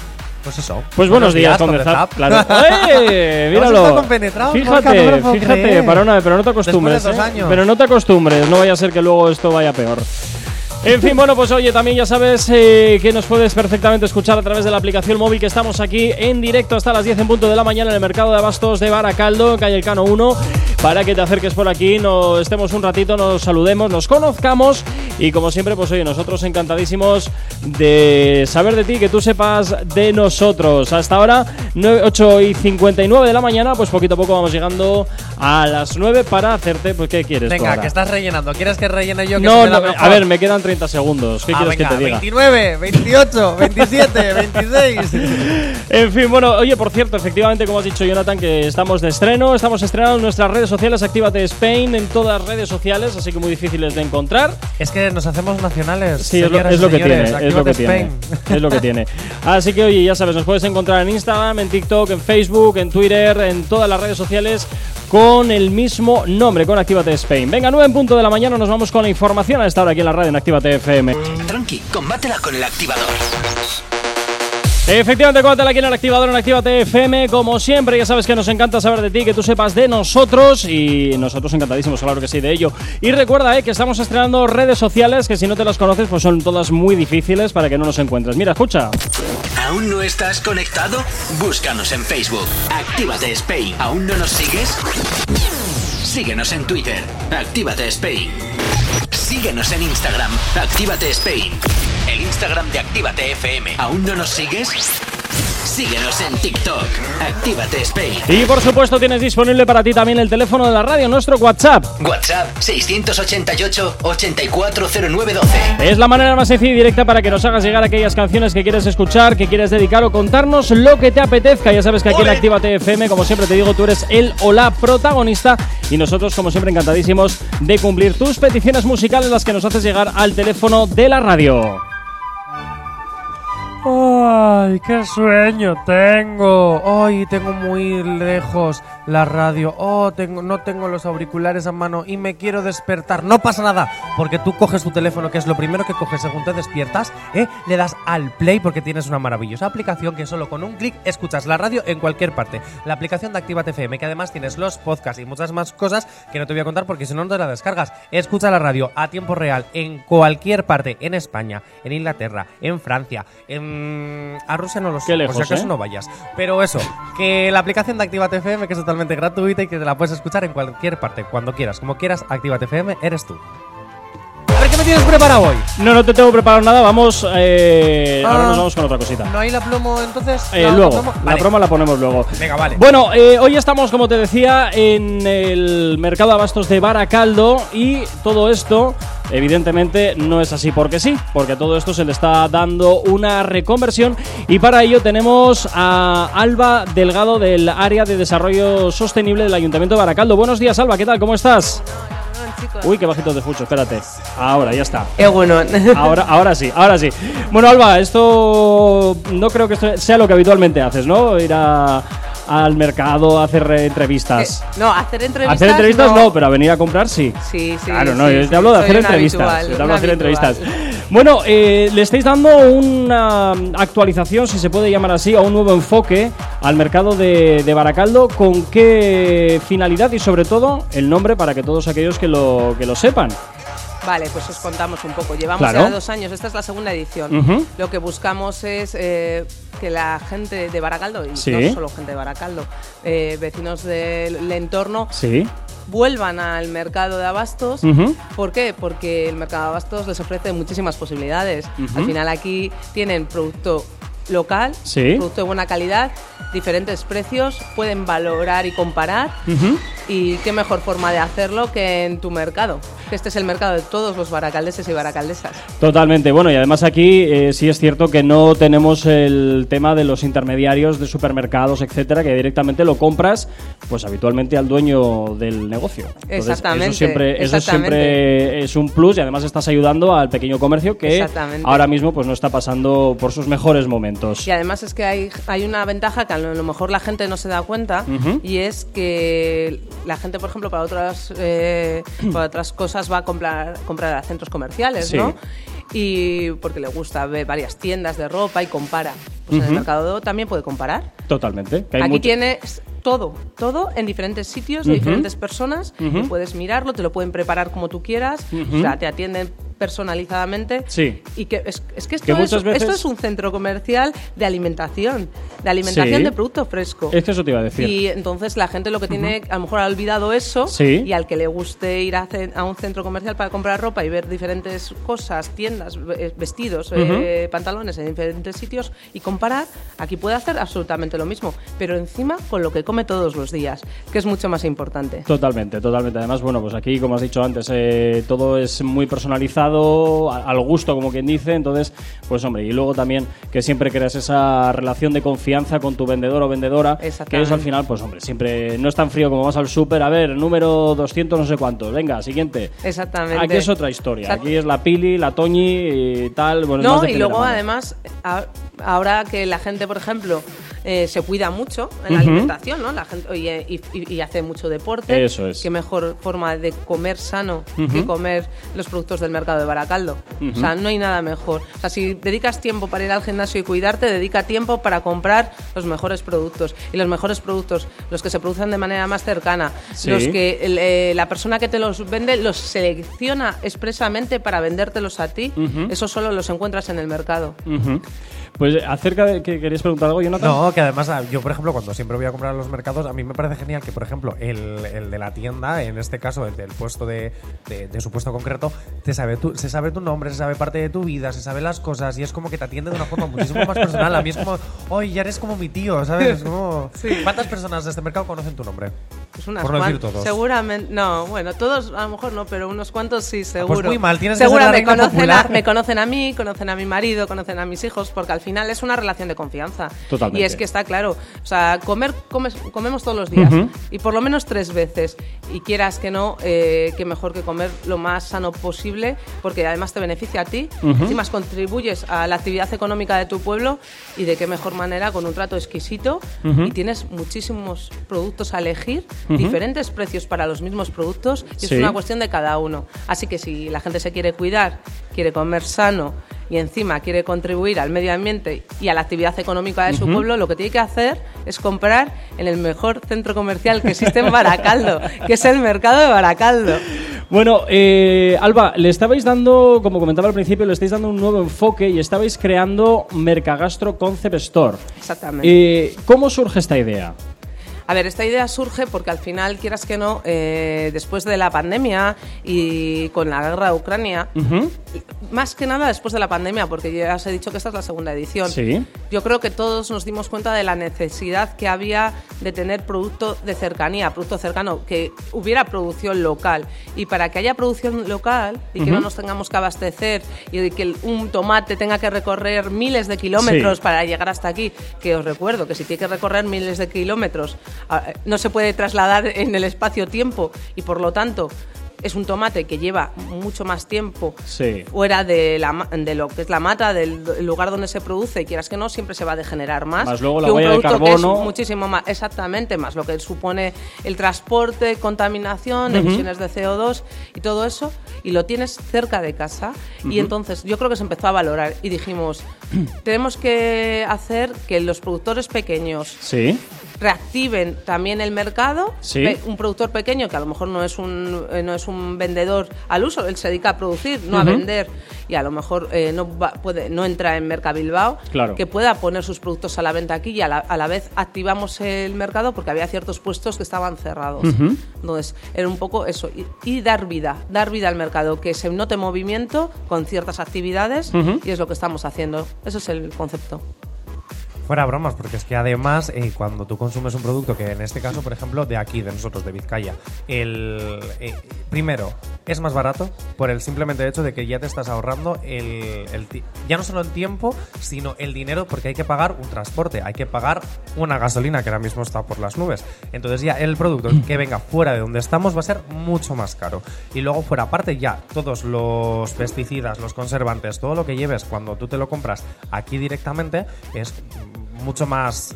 Pues eso. Pues buenos, días, Zap, claro. [laughs] ¡Eh! Míralo. Fíjate, fíjate, una vez, pero no te acostumbres. Después de dos ¿eh? Pero no te acostumbres, no vaya a ser que luego esto vaya peor. En fin, bueno, pues oye, también ya sabes eh, que nos puedes perfectamente escuchar a través de la aplicación móvil que estamos aquí en directo hasta las 10 en punto de la mañana en el mercado de abastos de Baracaldo, calle El Cano 1, para que te acerques por aquí, nos estemos un ratito, nos saludemos, nos conozcamos y como siempre, pues oye, nosotros encantadísimos de saber de ti, que tú sepas de nosotros. Hasta ahora, 9, 8 y 59 de la mañana, pues poquito a poco vamos llegando a las 9 para hacerte, pues ¿qué quieres? tú Venga, ahora? que estás rellenando. ¿Quieres que rellene yo? Que No, no, a ver, me quedan 30 segundos. ¿Qué Ah, quieres venga, que te diga? 29, 28, 27, 26. En fin, bueno, oye, por cierto, efectivamente, como has dicho Jonathan, que estamos de estreno, estamos estrenando en nuestras redes sociales, Actívate Spain en todas las redes sociales, así que muy difíciles de encontrar. es que nos hacemos nacionales. Sí, es lo, es lo que señores. tiene, es lo que Actívate tiene. Spain. Es lo que tiene. [laughs] Así que, oye, ya sabes, nos puedes encontrar en Instagram, en TikTok, en Facebook, en Twitter, en todas las redes sociales con el mismo nombre, con Actívate Spain. Venga, 9 en punto de la mañana, nos vamos con la información a esta hora aquí en la radio en Actívate FM. Tranqui, combátela con el activador. Efectivamente, cuéntala aquí en el activador en Actívate FM. Como siempre, ya sabes que nos encanta saber de ti, que tú sepas de nosotros y nosotros encantadísimos, claro que sí, de ello. Y recuerda eh, que estamos estrenando redes sociales que si no te las conoces, pues son todas muy difíciles para que no nos encuentres. Mira, escucha. ¿Aún no estás conectado? Búscanos en Facebook. Actívate Spain. ¿Aún no nos sigues? Síguenos en Twitter. Actívate Spain. Síguenos en Instagram. Actívate Spain. El Instagram de Actívate FM. ¿Aún no nos sigues? Síguenos en TikTok. Actívate Spain. Y por supuesto, tienes disponible para ti también el teléfono de la radio, nuestro WhatsApp. WhatsApp 688 840912. Es la manera más sencilla y directa para que nos hagas llegar aquellas canciones que quieres escuchar, que quieres dedicar o contarnos lo que te apetezca. Ya sabes que aquí en Actívate FM, como siempre te digo, tú eres el o la protagonista y nosotros, como siempre, encantadísimos de cumplir tus peticiones musicales, las que nos haces llegar al teléfono de la radio. ¡Ay, qué sueño tengo! ¡Ay, tengo muy lejos la radio! ¡Oh, tengo, no tengo los auriculares a mano y me quiero despertar! No pasa nada, porque tú coges tu teléfono, que es lo primero que coges según te despiertas, ¿eh? le das al play porque tienes una maravillosa aplicación que solo con un clic escuchas la radio en cualquier parte. La aplicación de Actívate FM, que además tienes los podcasts y muchas más cosas que no te voy a contar porque si no, no te la descargas. Escucha la radio a tiempo real en cualquier parte, en España, en Inglaterra, en Francia, en... A Rusia no lo sé, Qué lejos, por si acaso ¿eh? no vayas. Pero eso, que la aplicación de Actívate FM, que es totalmente gratuita y que te la puedes escuchar en cualquier parte, cuando quieras, como quieras, Actívate FM, eres tú. Me tienes preparado hoy. No, no te tengo preparado nada. Vamos. eh, ahora Ah. nos vamos con otra cosita. ¿No hay la plomo entonces? Eh, ¿La luego, plomo? la Vale. broma la ponemos luego. Venga, vale. Bueno, eh, hoy estamos, como te decía, en el mercado de abastos de Baracaldo y todo esto, evidentemente, no es así porque sí, porque todo esto se le está dando una reconversión y para ello tenemos a Alba Delgado del área de desarrollo sostenible del Ayuntamiento de Baracaldo. Buenos días, Alba, ¿qué tal? ¿Cómo estás? Uy, qué bajito te escucho, espérate. Ahora, ya está. Eh, bueno, [laughs] Ahora, ahora sí, ahora sí. Bueno, Alba, esto no creo que esto sea lo que habitualmente haces, ¿no? Ir a- al mercado a hacer eh, entrevistas. no, hacer entrevistas. hacer entrevistas no. pero a venir a comprar sí. Sí, sí. Claro, no, sí, yo te hablo de hacer entrevistas. habitual, yo te hablo de hacer habitual. entrevistas. Bueno, eh, le estáis dando una actualización, si se puede llamar así, a un nuevo enfoque al mercado de, de Baracaldo. ¿Con qué finalidad y sobre todo el nombre para que todos aquellos que lo, que lo sepan? Vale, pues os contamos un poco. Llevamos Claro. ya dos años, esta es la segunda edición. Lo que buscamos es eh, que la gente de Baracaldo, y Sí. no solo gente de Baracaldo, eh, vecinos del entorno, Sí. Vuelvan al mercado de abastos. ¿Por qué? Porque el mercado de abastos les ofrece muchísimas posibilidades. Al final aquí tienen producto local, Sí. producto de buena calidad, diferentes precios, pueden valorar y comparar. Y qué mejor forma de hacerlo que en tu mercado. Que este es el mercado de todos los baracaldeses y baracaldesas. Totalmente, bueno, y además aquí eh, sí es cierto que no tenemos el tema de los intermediarios de supermercados, etcétera, que directamente lo compras, pues habitualmente al dueño del negocio. Entonces, Exactamente, Eso siempre, eso exactamente. siempre es un plus y además estás ayudando al pequeño comercio que ahora mismo pues no está pasando por sus mejores momentos. Y además es que hay, hay una ventaja que a lo mejor la gente no se da cuenta y es que la gente, por ejemplo, para otras, eh, [clears throat] para otras cosas va a comprar, comprar a centros comerciales, Sí. ¿no? Y porque le gusta ver varias tiendas de ropa y compara. Pues en el mercado también puede comparar. Totalmente. que hay Aquí mucho- tienes todo, todo en diferentes sitios de diferentes personas y puedes mirarlo, te lo pueden preparar como tú quieras, o sea, te atienden personalizadamente. Sí. Y que es, es que, esto, Que es, veces- esto es un centro comercial de alimentación, de alimentación Sí. de producto fresco. Es que eso te iba a decir. Y entonces la gente lo que tiene, a lo mejor ha olvidado eso, Sí. y al que le guste ir a, a un centro comercial para comprar ropa y ver diferentes cosas, tiendas, ve- vestidos, eh, pantalones en diferentes sitios y comparar, aquí puede hacer absolutamente lo mismo, pero encima con lo que come todos los días, que es mucho más importante. Totalmente, totalmente. Además, bueno, pues aquí, como has dicho antes, eh, todo es muy personalizado, al gusto, como quien dice. Entonces, pues hombre, y luego también que siempre creas esa relación de confianza con tu vendedor o vendedora, que eso al final, pues hombre, siempre no es tan frío como vas al súper, a ver, número 200 no sé cuántos, venga, siguiente. Exactamente. Aquí es otra historia, Exacto. aquí es la Pili, la Toñi y tal. Bueno, No, y luego mano. además, ahora que la gente, por ejemplo, eh, se cuida mucho en la alimentación, ¿no? La gente y, y- y- y hace mucho deporte. Eso es. Qué mejor forma de comer sano que comer los productos del mercado de Baracaldo. O sea, no hay nada mejor. O sea, si dedicas tiempo para ir al gimnasio y cuidarte, dedica tiempo para comprar los mejores productos. Y los mejores productos, los que se producen de manera más cercana, Sí. los que el, eh, la persona que te los vende los selecciona expresamente para vendértelos a ti, eso solo los encuentras en el mercado. Pues acerca de que querías preguntar algo, Jonathan. No, que además ah, yo, por ejemplo, cuando siempre voy a comprar a los mercados, a mí me parece genial que, por ejemplo, el, el de la tienda, en este caso, el del puesto de, de, de su puesto concreto, te sabe tu, se sabe tu nombre, se sabe parte de tu vida, se sabe las cosas y es como que te atiende de una forma muchísimo más personal. A mí es como, oye, ya eres como mi tío, ¿sabes? Es como... ¿Cuántas personas de este mercado conocen tu nombre? Pues unas Por no decir todos. Seguramente, no, bueno, todos a lo mejor no, pero unos cuantos sí, seguro. Pues muy mal, tienes que Seguro ser la me reina conocen, a, me conocen a mí, conocen a mi marido, conocen a mis hijos, porque al final es una relación de confianza. Totalmente. Y es que está claro, o sea, comer comes- comemos todos los días Ujú. y por lo menos tres veces. Y quieras que no, eh, que mejor que comer lo más sano posible, porque además te beneficia a ti, Ujú. encima contribuyes a la actividad económica de tu pueblo y de qué mejor manera con un trato exquisito Ujú. y tienes muchísimos productos a elegir, Diferentes precios para los mismos productos y Sí. es una cuestión de cada uno. Así que si la gente se quiere cuidar, quiere comer sano y encima quiere contribuir al medio ambiente y a la actividad económica de su pueblo, lo que tiene que hacer es comprar en el mejor centro comercial que existe en Baracaldo, [laughs] que es el mercado de Baracaldo. Bueno, eh, Alba, le estabais dando, como comentaba al principio, le estáis dando un nuevo enfoque y estabais creando Mercagastro Concept Store. Exactamente. Eh, ¿Cómo surge esta idea? A ver, esta idea surge porque al final, quieras que no, eh, después de la pandemia y con la guerra de Ucrania, más que nada después de la pandemia, porque ya os he dicho que esta es la segunda edición. Sí. Yo creo que todos nos dimos cuenta de la necesidad que había de tener producto de cercanía, producto cercano, que hubiera producción local. Y para que haya producción local y que no nos tengamos que abastecer y que un tomate tenga que recorrer miles de kilómetros Sí. para llegar hasta aquí, que os recuerdo que si tiene que recorrer miles de kilómetros, no se puede trasladar en el espacio-tiempo y por lo tanto es un tomate que lleva mucho más tiempo Sí. fuera de, la, de lo que es la mata, del del lugar donde se produce, y quieras que no, siempre se va a degenerar más. Más luego la que un de producto que es muchísimo más, exactamente, más lo que supone el transporte, contaminación, emisiones de CO2 y todo eso, y lo tienes cerca de casa. Y entonces yo creo que se empezó a valorar y dijimos, [clears throat] tenemos que hacer que los productores pequeños Sí. Reactiven también el mercado. Sí. Un productor pequeño que a lo mejor no es un eh, no es un vendedor al uso, él se dedica a producir, no a vender y a lo mejor eh, no va- puede no entra en Mercabilbao, Claro. que pueda poner sus productos a la venta aquí y a la, a la vez activamos el mercado porque había ciertos puestos que estaban cerrados. Entonces, era un poco eso y, y dar vida, dar vida al mercado, que se note movimiento con ciertas actividades y es lo que estamos haciendo. Eso es el concepto. Fuera bromas, porque es que además, eh, cuando tú consumes un producto, que en este caso, por ejemplo, de aquí, de nosotros, de Vizcaya, el eh, primero es más barato por el simplemente hecho de que ya te estás ahorrando el, el ya no solo el tiempo, sino el dinero, porque hay que pagar un transporte, hay que pagar una gasolina que ahora mismo está por las nubes. Entonces ya el producto que venga fuera de donde estamos va a ser mucho más caro. Y luego fuera aparte ya todos los pesticidas, los conservantes, todo lo que lleves cuando tú te lo compras aquí directamente es mucho más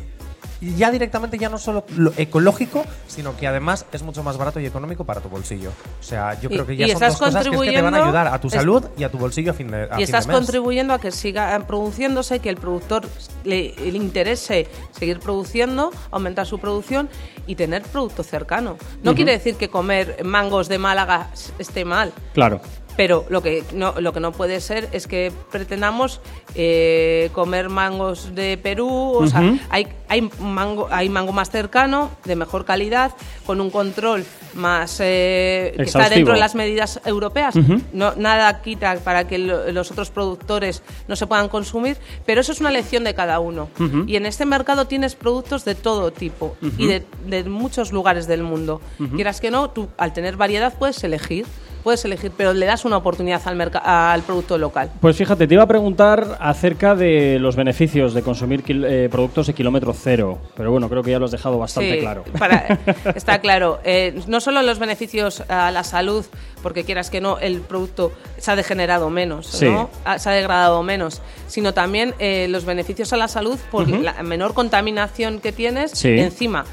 y ya directamente ya no solo lo ecológico, sino que además es mucho más barato y económico para tu bolsillo. O sea, yo Y- creo que ya son estás dos cosas que, es que te van a contribuyendo- ayudar a tu es- salud y a tu bolsillo a fin de a y estás de mes. contribuyendo a que siga produciéndose, que el productor le, le interese seguir produciendo, aumentar su producción y tener producto cercano. No quiere decir que comer mangos de Málaga esté mal, Claro. Pero lo que no, lo que no puede ser es que pretendamos eh, comer mangos de Perú. O sea, hay, hay, mango, hay mango más cercano, de mejor calidad, con un control más eh, que está dentro de las medidas europeas. No, nada quita para que lo- los otros productores no se puedan consumir, pero eso es una elección de cada uno. Y en este mercado tienes productos de todo tipo y de, de muchos lugares del mundo. Quieras que no, tú al tener variedad puedes elegir, puedes elegir, pero le das una oportunidad al, al producto local. Pues fíjate, te iba a preguntar acerca de los beneficios de consumir eh, productos de kilómetro cero, pero bueno, creo que ya lo has dejado bastante Sí, claro. para- [laughs] está claro. Eh, no solo los beneficios a la salud, porque quieras que no, el producto se ha degenerado menos, Sí. ¿no? Se ha degradado menos, sino también eh, los beneficios a la salud por la menor contaminación que tienes Sí. encima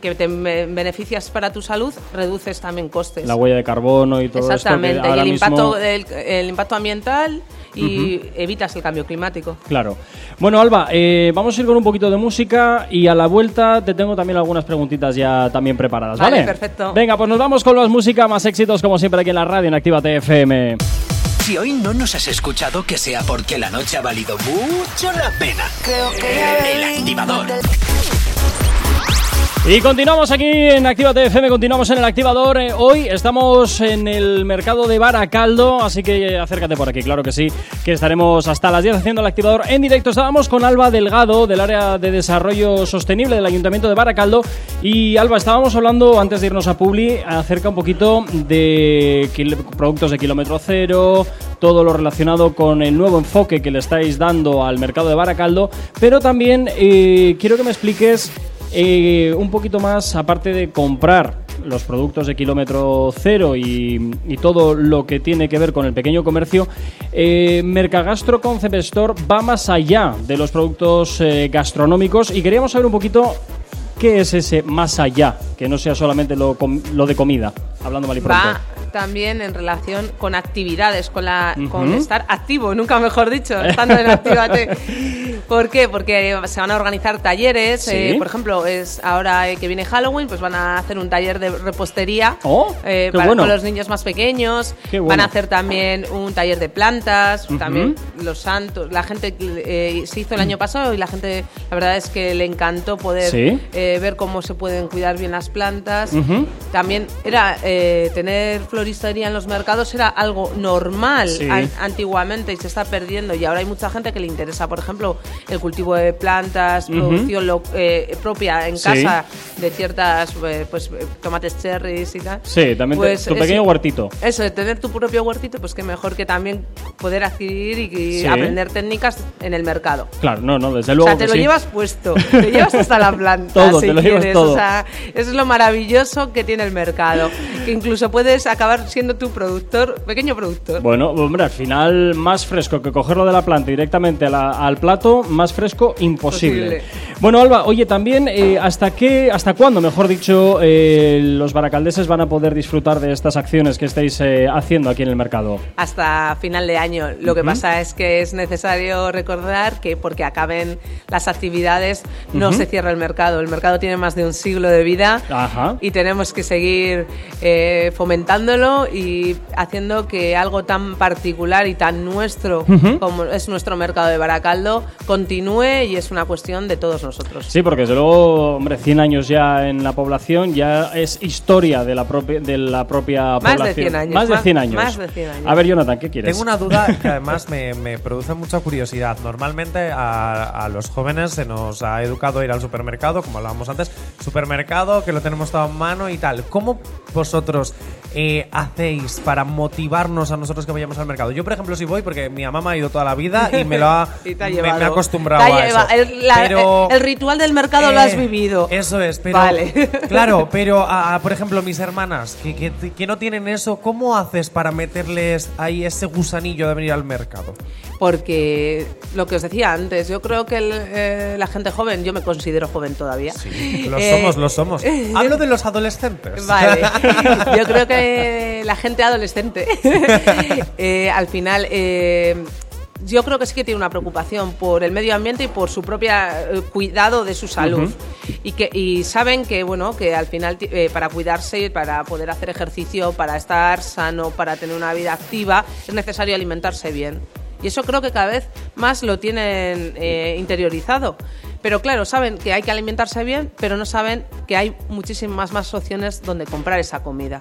que te beneficias para tu salud, reduces también costes. La huella de carbono y todo esto. que Exactamente, y el mismo- impacto, el, el impacto ambiental y evitas el cambio climático. Claro. Bueno, Alba, eh, vamos a ir con un poquito de música y a la vuelta te tengo también algunas preguntitas ya también preparadas, ¿vale? Vale, perfecto. Venga, pues nos vamos con las música más éxitos como siempre aquí en la radio en Activa TFM. Si hoy no nos has escuchado, que sea porque la noche ha valido mucho la pena. Creo que El activador. Y continuamos aquí en Actívate FM, continuamos en el activador. Eh, hoy estamos en el mercado de Baracaldo, así que acércate por aquí, claro que sí, que estaremos hasta las 10 haciendo el activador en directo. Estábamos con Alba Delgado del área de desarrollo sostenible del Ayuntamiento de Baracaldo. Y Alba, estábamos hablando antes de irnos a Publi acerca un poquito de productos de kilómetro cero, todo lo relacionado con el nuevo enfoque que le estáis dando al mercado de Baracaldo, pero también eh, quiero que me expliques eh, un poquito más, aparte de comprar los productos de kilómetro cero y, todo lo que tiene que ver con el pequeño comercio, eh, Mercagastro Concept Store va más allá de los productos eh, gastronómicos y queríamos saber un poquito qué es ese más allá, que no sea solamente lo, lo de comida, hablando mal y pronto. Va también en relación con actividades, con, la, con estar activo, nunca mejor dicho, estando en Actívate. [laughs] ¿Por qué? Porque se van a organizar talleres. Eh, por ejemplo, es ahora eh, que viene Halloween, pues van a hacer un taller de repostería oh, eh, para con los niños más pequeños. Van a hacer también un taller de plantas, también los santos. La gente se hizo el año pasado y la gente, la verdad es que le encantó poder ver cómo se pueden cuidar bien las plantas. También era tener floristería en los mercados era algo normal antiguamente y se está perdiendo y ahora hay mucha gente que le interesa, por ejemplo, el cultivo de plantas, producción eh, propia en casa de ciertas eh, pues tomates cherries y tal. Sí, también pues tu pequeño huertito. Eso, de tener tu propio huertito, pues qué mejor que también poder adquirir y, aprender técnicas en el mercado. Claro, no, no, desde luego. O sea, te lo llevas puesto, te llevas hasta la planta. [laughs] todo, te lo llevas todo. O sea, eso es lo maravilloso que tiene el mercado, que incluso puedes acabar siendo tu productor, pequeño productor. Bueno, hombre, al final más fresco que cogerlo de la planta directamente al plato, más fresco imposible. Bueno, Alba, oye, también, eh, ¿hasta qué, hasta cuándo, mejor dicho, eh, los baracaldeses van a poder disfrutar de estas acciones que estáis eh, haciendo aquí en el mercado? Hasta final de año. Lo que pasa es que es necesario recordar que porque acaben las actividades no se cierra el mercado. El mercado tiene más de un siglo de vida y tenemos que seguir y haciendo que algo tan particular y tan nuestro como es nuestro mercado de Baracaldo continúe y es una cuestión de todos nosotros. Sí, porque desde luego, hombre, 100 años ya en la población ya es historia de la propia, de la propia más De 100 años, más de 100 años. Más de 100 años. A ver, Jonathan, ¿qué quieres? Tengo una duda que además me, me produce mucha curiosidad. Normalmente a, a, los jóvenes se nos ha educado a ir al supermercado, como hablábamos antes, supermercado que lo tenemos todo en mano y tal. ¿Cómo vosotros eh, hacéis para motivarnos a nosotros que vayamos al mercado? Yo, por ejemplo, si voy, porque mi mamá ha ido toda la vida y me lo ha, [laughs] me, ha acostumbrado a eso. El, ritual del mercado lo has eh, vivido. Eso es, pero. Vale. [laughs] Claro, [laughs] pero, por ejemplo, mis hermanas que, que, que no tienen eso, ¿cómo haces para meterles ahí ese gusanillo de venir al mercado? porque lo que os decía antes, yo creo que eh, la gente joven, yo me considero joven todavía. Sí, lo somos, lo somos. Hablo de los adolescentes. Vale, yo creo que la gente adolescente, [laughs] eh, al final, eh, yo creo que sí que tiene una preocupación por el medio ambiente y por su propio cuidado de su salud. y, que, y saben que, bueno, que al final para cuidarse, para poder hacer ejercicio, para estar sano, para tener una vida activa, es necesario alimentarse bien. Y eso creo que cada vez más lo tienen eh, interiorizado. Pero claro, saben que hay que alimentarse bien, pero no saben que hay muchísimas más opciones donde comprar esa comida.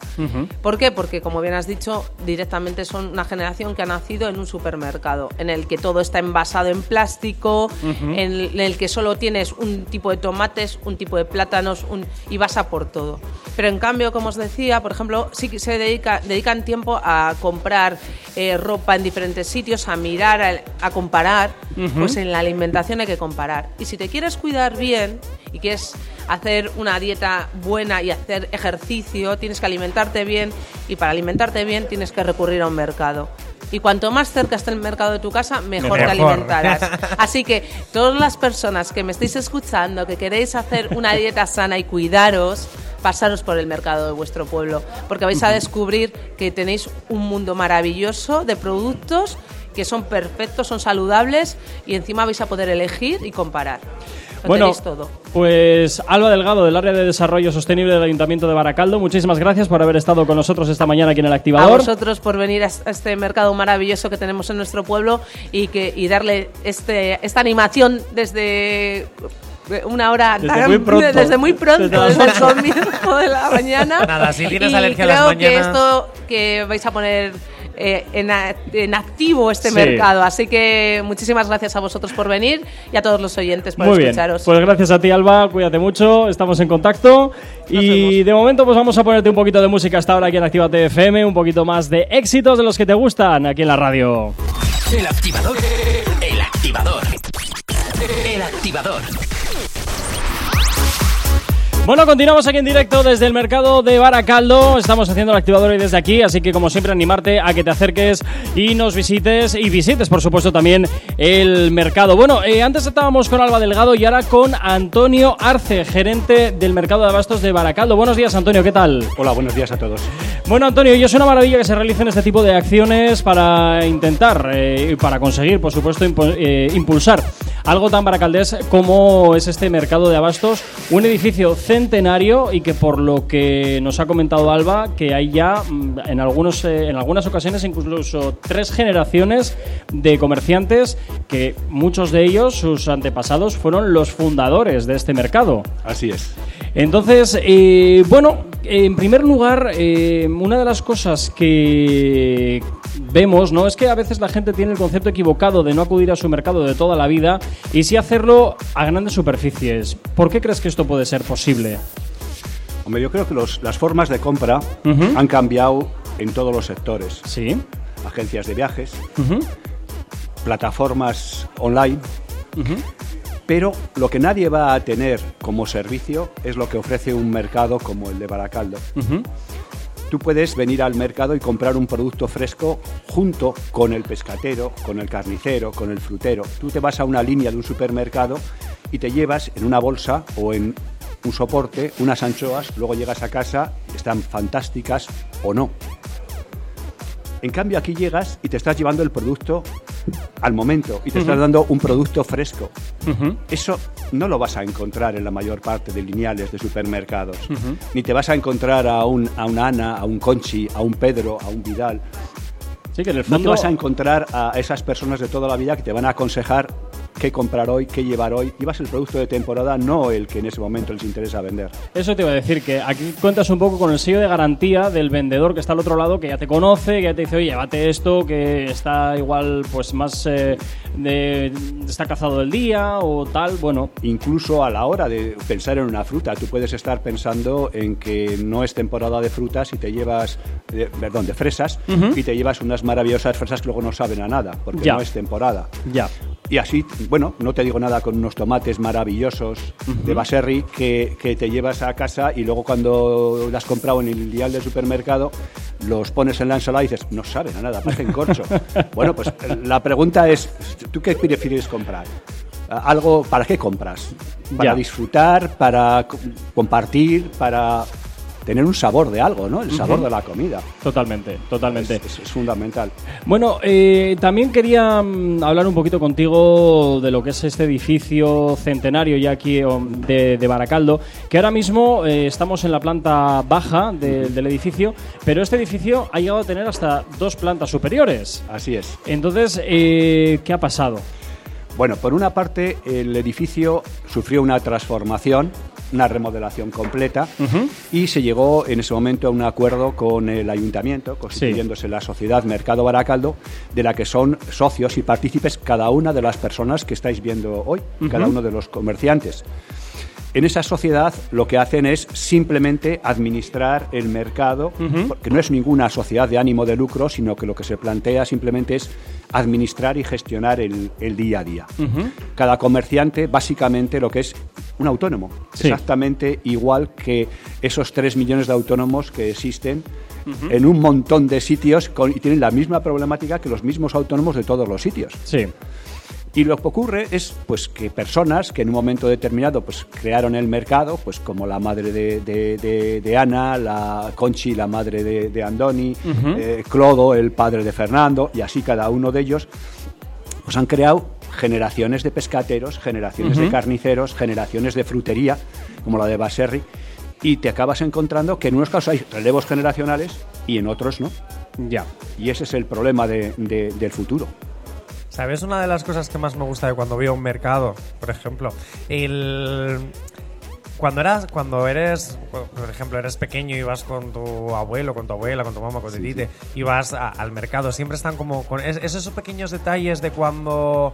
¿Por qué? Porque, como bien has dicho, directamente son una generación que ha nacido en un supermercado, en el que todo está envasado en plástico, en el que solo tienes un tipo de tomates, un tipo de plátanos y vas a por todo. Pero en cambio, como os decía, por ejemplo, sí que se dedica, dedican tiempo a comprar eh, ropa en diferentes sitios, a mirar, a, comparar, pues en la alimentación hay que comparar. Y si te quieres cuidar bien y quieres hacer una dieta buena y hacer ejercicio, tienes que alimentarte bien y para alimentarte bien tienes que recurrir a un mercado. Y cuanto más cerca esté el mercado de tu casa, mejor, te alimentarás. [laughs] Así que todas las personas que me estáis escuchando, que queréis hacer una dieta sana y cuidaros, pasaros por el mercado de vuestro pueblo, porque vais a descubrir que tenéis un mundo maravilloso de productos que son perfectos, son saludables y encima vais a poder elegir y comparar. bueno, todo. pues Alba Delgado del área de desarrollo sostenible del Ayuntamiento de Baracaldo, muchísimas gracias por haber estado con nosotros esta mañana aquí en el activador. A vosotros por venir a este mercado maravilloso que tenemos en nuestro pueblo y que y darle este esta animación desde una hora Desde tan- muy pronto. desde muy pronto, Desde el comienzo de la mañana. [laughs] Nada, si tienes y alergia a creo las que mañanas- esto que vais a poner eh, en, a- en activo este Sí. mercado. Así que muchísimas gracias a vosotros por venir y a todos los oyentes por Muy bien, escucharos. pues gracias a ti Alba, cuídate mucho, estamos en contacto y de momento pues vamos a ponerte un poquito de música hasta ahora aquí en Actívate FM, un poquito más de éxitos de los que te gustan aquí en la radio. El activador. El activador. El activador. Bueno, continuamos aquí en directo desde el mercado de Baracaldo. Estamos haciendo el activador hoy desde aquí, así que como siempre animarte a que te acerques y nos visites y visites, por supuesto, también el mercado. Bueno, eh, antes estábamos con Alba Delgado y ahora con Antonio Arce, gerente del mercado de abastos de Baracaldo. Buenos días, Antonio, ¿qué tal? Hola, buenos días a todos. Bueno, Antonio, y es una maravilla que se realicen este tipo de acciones para intentar eh, y para conseguir, por supuesto, impu- eh, impulsar algo tan baracaldés como es este mercado de abastos, un edificio centenario y que por lo que nos ha comentado Alba, que hay ya mm, en, algunos, eh, en algunas ocasiones incluso tres generaciones de comerciantes que muchos de ellos, sus antepasados, fueron los fundadores de este mercado. Así es. Entonces, eh, bueno, en primer lugar, eh, una de las cosas que vemos, ¿no? Es que a veces la gente tiene el concepto equivocado de no acudir a su mercado de toda la vida y sí hacerlo a grandes superficies. ¿Por qué crees que esto puede ser posible? Hombre, yo creo que los- las formas de compra han cambiado en todos los sectores. Sí. Agencias de viajes, plataformas online, pero lo que nadie va a tener como servicio es lo que ofrece un mercado como el de Baracaldo. Tú puedes venir al mercado y comprar un producto fresco junto con el pescatero, con el carnicero, con el frutero. Tú te vas a una línea de un supermercado y te llevas en una bolsa o en un soporte unas anchoas, luego llegas a casa están fantásticas o no. En cambio aquí llegas y te estás llevando el producto al momento y te estás dando un producto fresco. Eso no lo vas a encontrar en la mayor parte de lineales de supermercados. Ni te vas a encontrar a un, a una Ana, a un Conchi, a un Pedro, a un Vidal. Sí, que en el No te vas a encontrar a esas personas de toda la vida que te van a aconsejar qué comprar hoy, qué llevar hoy. Llevas el producto de temporada, no el que en ese momento les interesa vender. Eso te iba a decir, que aquí cuentas un poco con el sello de garantía del vendedor que está al otro lado, que ya te conoce, que ya te dice, oye, llévate esto, que está igual pues más eh, de, está cazado del día o tal, bueno. Incluso a la hora de pensar en una fruta, tú puedes estar pensando en que no es temporada de frutas y te llevas, eh, perdón, de fresas, y te llevas unas maravillosas fresas que luego no saben a nada, porque Ya. no es temporada. Ya. Y así, bueno, no te digo nada con unos tomates maravillosos de Baserri que, que te llevas a casa y luego cuando las has comprado en el dial del supermercado, los pones en la ensalada y dices, no saben a nada, parecen corcho. [laughs] bueno, pues la pregunta es, ¿tú qué prefieres comprar? Algo, ¿para qué compras? ¿Para Ya. disfrutar? ¿Para co- compartir? ¿Para tener un sabor de algo, ¿no? El sabor de la comida. Totalmente, totalmente. Es, es- es fundamental. Bueno, eh, también quería mm, hablar un poquito contigo de lo que es este edificio centenario ya aquí de, de Baracaldo, que ahora mismo eh, estamos en la planta baja de- del edificio, pero este edificio ha llegado a tener hasta dos plantas superiores. Así es. Entonces, eh, ¿qué ha pasado? Bueno, por una parte, el edificio sufrió una transformación, una remodelación completa, y se llegó en ese momento a un acuerdo con el ayuntamiento, constituyéndose la sociedad Mercado Baracaldo, de la que son socios y partícipes cada una de las personas que estáis viendo hoy, cada uno de los comerciantes. En esa sociedad lo que hacen es simplemente administrar el mercado, porque no es ninguna sociedad de ánimo de lucro, sino que lo que se plantea simplemente es administrar y gestionar el, el día a día. Cada comerciante básicamente lo que es un autónomo, Sí. exactamente igual que esos 3 millones de autónomos que existen en un montón de sitios con- y tienen la misma problemática que los mismos autónomos de todos los sitios. Sí. Y lo que ocurre es pues que personas que en un momento determinado pues crearon el mercado, pues como la madre de, de- de- de Ana, la Conchi, la madre de, Andoni, eh, Clodo, el padre de Fernando, y así cada uno de ellos, pues han creado generaciones de pescateros, generaciones de carniceros, generaciones de frutería, como la de Baserri, y te acabas encontrando que en unos casos hay relevos generacionales y en otros no. Ya. Y ese es el problema de- de- del futuro. ¿Sabes una de las cosas que más me gusta de cuando voy a un mercado, por ejemplo? El cuando eras cuando eres por ejemplo eres pequeño y vas con tu abuelo con tu abuela con tu mamá con tu tite y vas a- al mercado siempre están como con es- esos pequeños detalles de cuando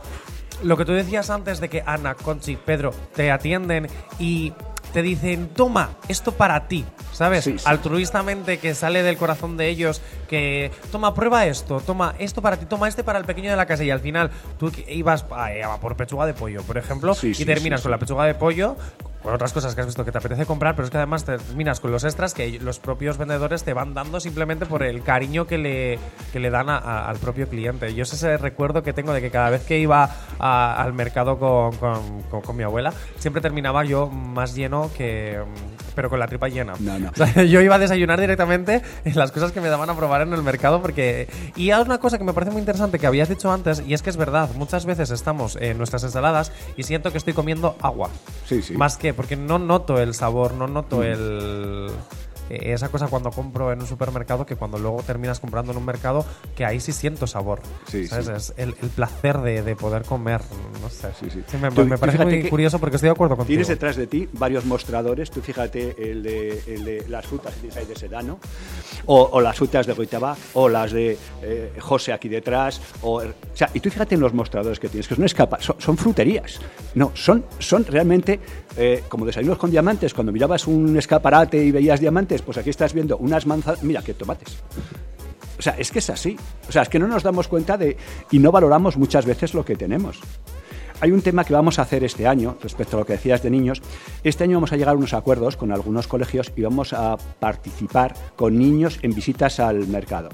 lo que tú decías antes de que Ana Conchi Pedro te atienden y te dicen toma esto para ti sabes Sí, sí. altruistamente que sale del corazón de ellos que toma prueba esto toma esto para ti toma este para el pequeño de la casa y al final tú que ibas a, a por pechuga de pollo por ejemplo Sí, y terminas con la pechuga de pollo con otras cosas que has visto que te apetece comprar, pero es que además terminas con los extras que los propios vendedores te van dando simplemente por el cariño que le, que le dan al propio cliente. Yo es ese recuerdo que tengo de que cada vez que iba a- al mercado con- con mi abuela, siempre terminaba yo más lleno que... mm, pero con la tripa llena. No, no. O [laughs] sea, yo iba a desayunar directamente en las cosas que me daban a probar en el mercado porque... Y hay una cosa que me parece muy interesante que habías dicho antes y es que es verdad, muchas veces estamos en nuestras ensaladas y siento que estoy comiendo agua. Sí, sí. Más que, porque no noto el sabor, no noto el... eh, Esa cosa cuando compro en un supermercado que cuando luego terminas comprando en un mercado que ahí sí siento sabor. Sí, ¿sabes? sí. Es el, el placer de, de poder comer. No sé. Sí, sí. me, Tú- me tú parece muy curioso porque estoy de acuerdo contigo. Tienes detrás de ti varios mostradores. Tú fíjate el de, el de las frutas que tienes ahí de Sedano, o, o las frutas de Goitabá, o las de eh, José aquí detrás. O, o sea, y tú fíjate en los mostradores que tienes, que no escapa, son, son fruterías. No, son, son realmente eh, como desayunos con diamantes. Cuando mirabas un escaparate y veías diamantes, pues aquí estás viendo unas manzanas. Mira, qué tomates. O sea, es que es así. O sea, es que no nos damos cuenta de y no valoramos muchas veces lo que tenemos. Hay un tema que vamos a hacer este año respecto a lo que decías de niños. Este año vamos a llegar a unos acuerdos con algunos colegios y vamos a participar con niños en visitas al mercado.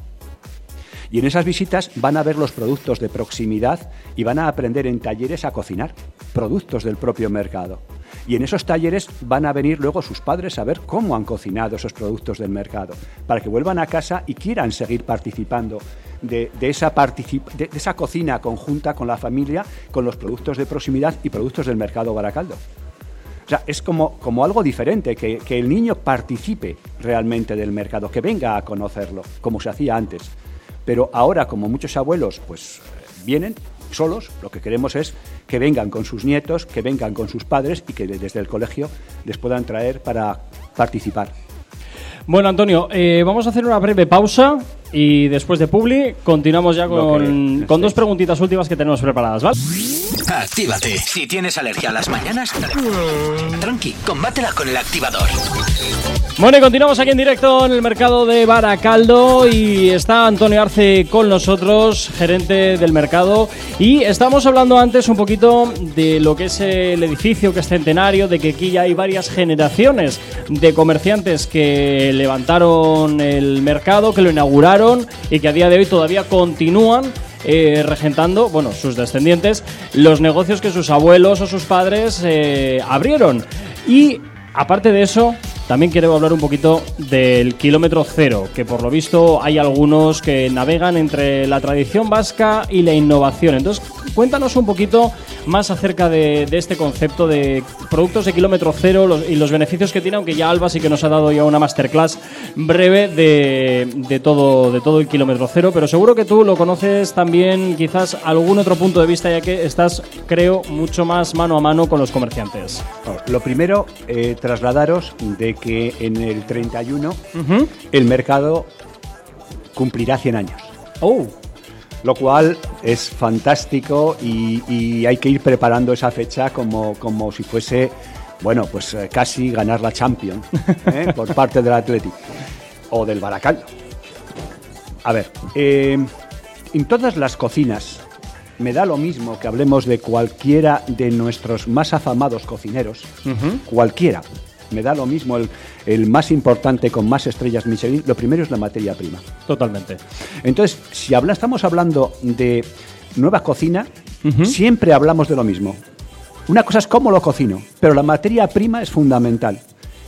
Y en esas visitas van a ver los productos de proximidad y van a aprender en talleres a cocinar productos del propio mercado. Y en esos talleres van a venir luego sus padres a ver cómo han cocinado esos productos del mercado, para que vuelvan a casa y quieran seguir participando de, esa, cocina conjunta con la familia, con los productos de proximidad y productos del mercado Baracaldo. O sea, es como, algo diferente, que, el niño participe realmente del mercado, que venga a conocerlo, como se hacía antes. Pero ahora, como muchos abuelos, pues vienen solos, lo que queremos es que vengan con sus nietos, que vengan con sus padres y que de- desde el colegio les puedan traer para participar. Bueno, Antonio, eh, vamos a hacer una breve pausa y después de Publi continuamos ya con, que con dos preguntitas últimas que tenemos preparadas, ¿vale? Actívate. Si tienes alergia a las mañanas, tranqui, combátela con el activador. Bueno, y continuamos aquí en directo en el mercado de Baracaldo y está Antonio Arce con nosotros, gerente del mercado, y estamos hablando antes un poquito de lo que es el edificio, que es centenario, de que aquí ya hay varias generaciones de comerciantes que levantaron el mercado, que lo inauguraron y que a día de hoy todavía continúan eh, regentando, bueno, sus descendientes, los negocios que sus abuelos o sus padres eh, abrieron. Y aparte de eso, también quiero hablar un poquito del kilómetro cero, que por lo visto hay algunos que navegan entre la tradición vasca y la innovación. Entonces, cuéntanos un poquito más acerca de, de este concepto de productos de kilómetro cero los- y los beneficios que tiene, aunque ya Alba sí que nos ha dado ya una masterclass breve de, de todo, de todo el kilómetro cero, pero seguro que tú lo conoces también quizás algún otro punto de vista, ya que estás, creo, mucho más mano a mano con los comerciantes. Lo primero, eh, trasladaros de que en el 31 el mercado cumplirá 100 años. Oh, Lo cual es fantástico y, y hay que ir preparando esa fecha como, como si fuese, bueno, pues eh, casi ganar la Champions [laughs] ¿eh? por parte del Athletic o del Baracaldo. A ver, eh, en todas las cocinas me da lo mismo que hablemos de cualquiera de nuestros más afamados cocineros, cualquiera. Me da lo mismo el, el más importante con más estrellas Michelin. Lo primero es la materia prima. totalmente. Entonces, si habla, estamos hablando de nueva cocina, siempre hablamos de lo mismo. Una cosa es cómo lo cocino, pero la materia prima es fundamental.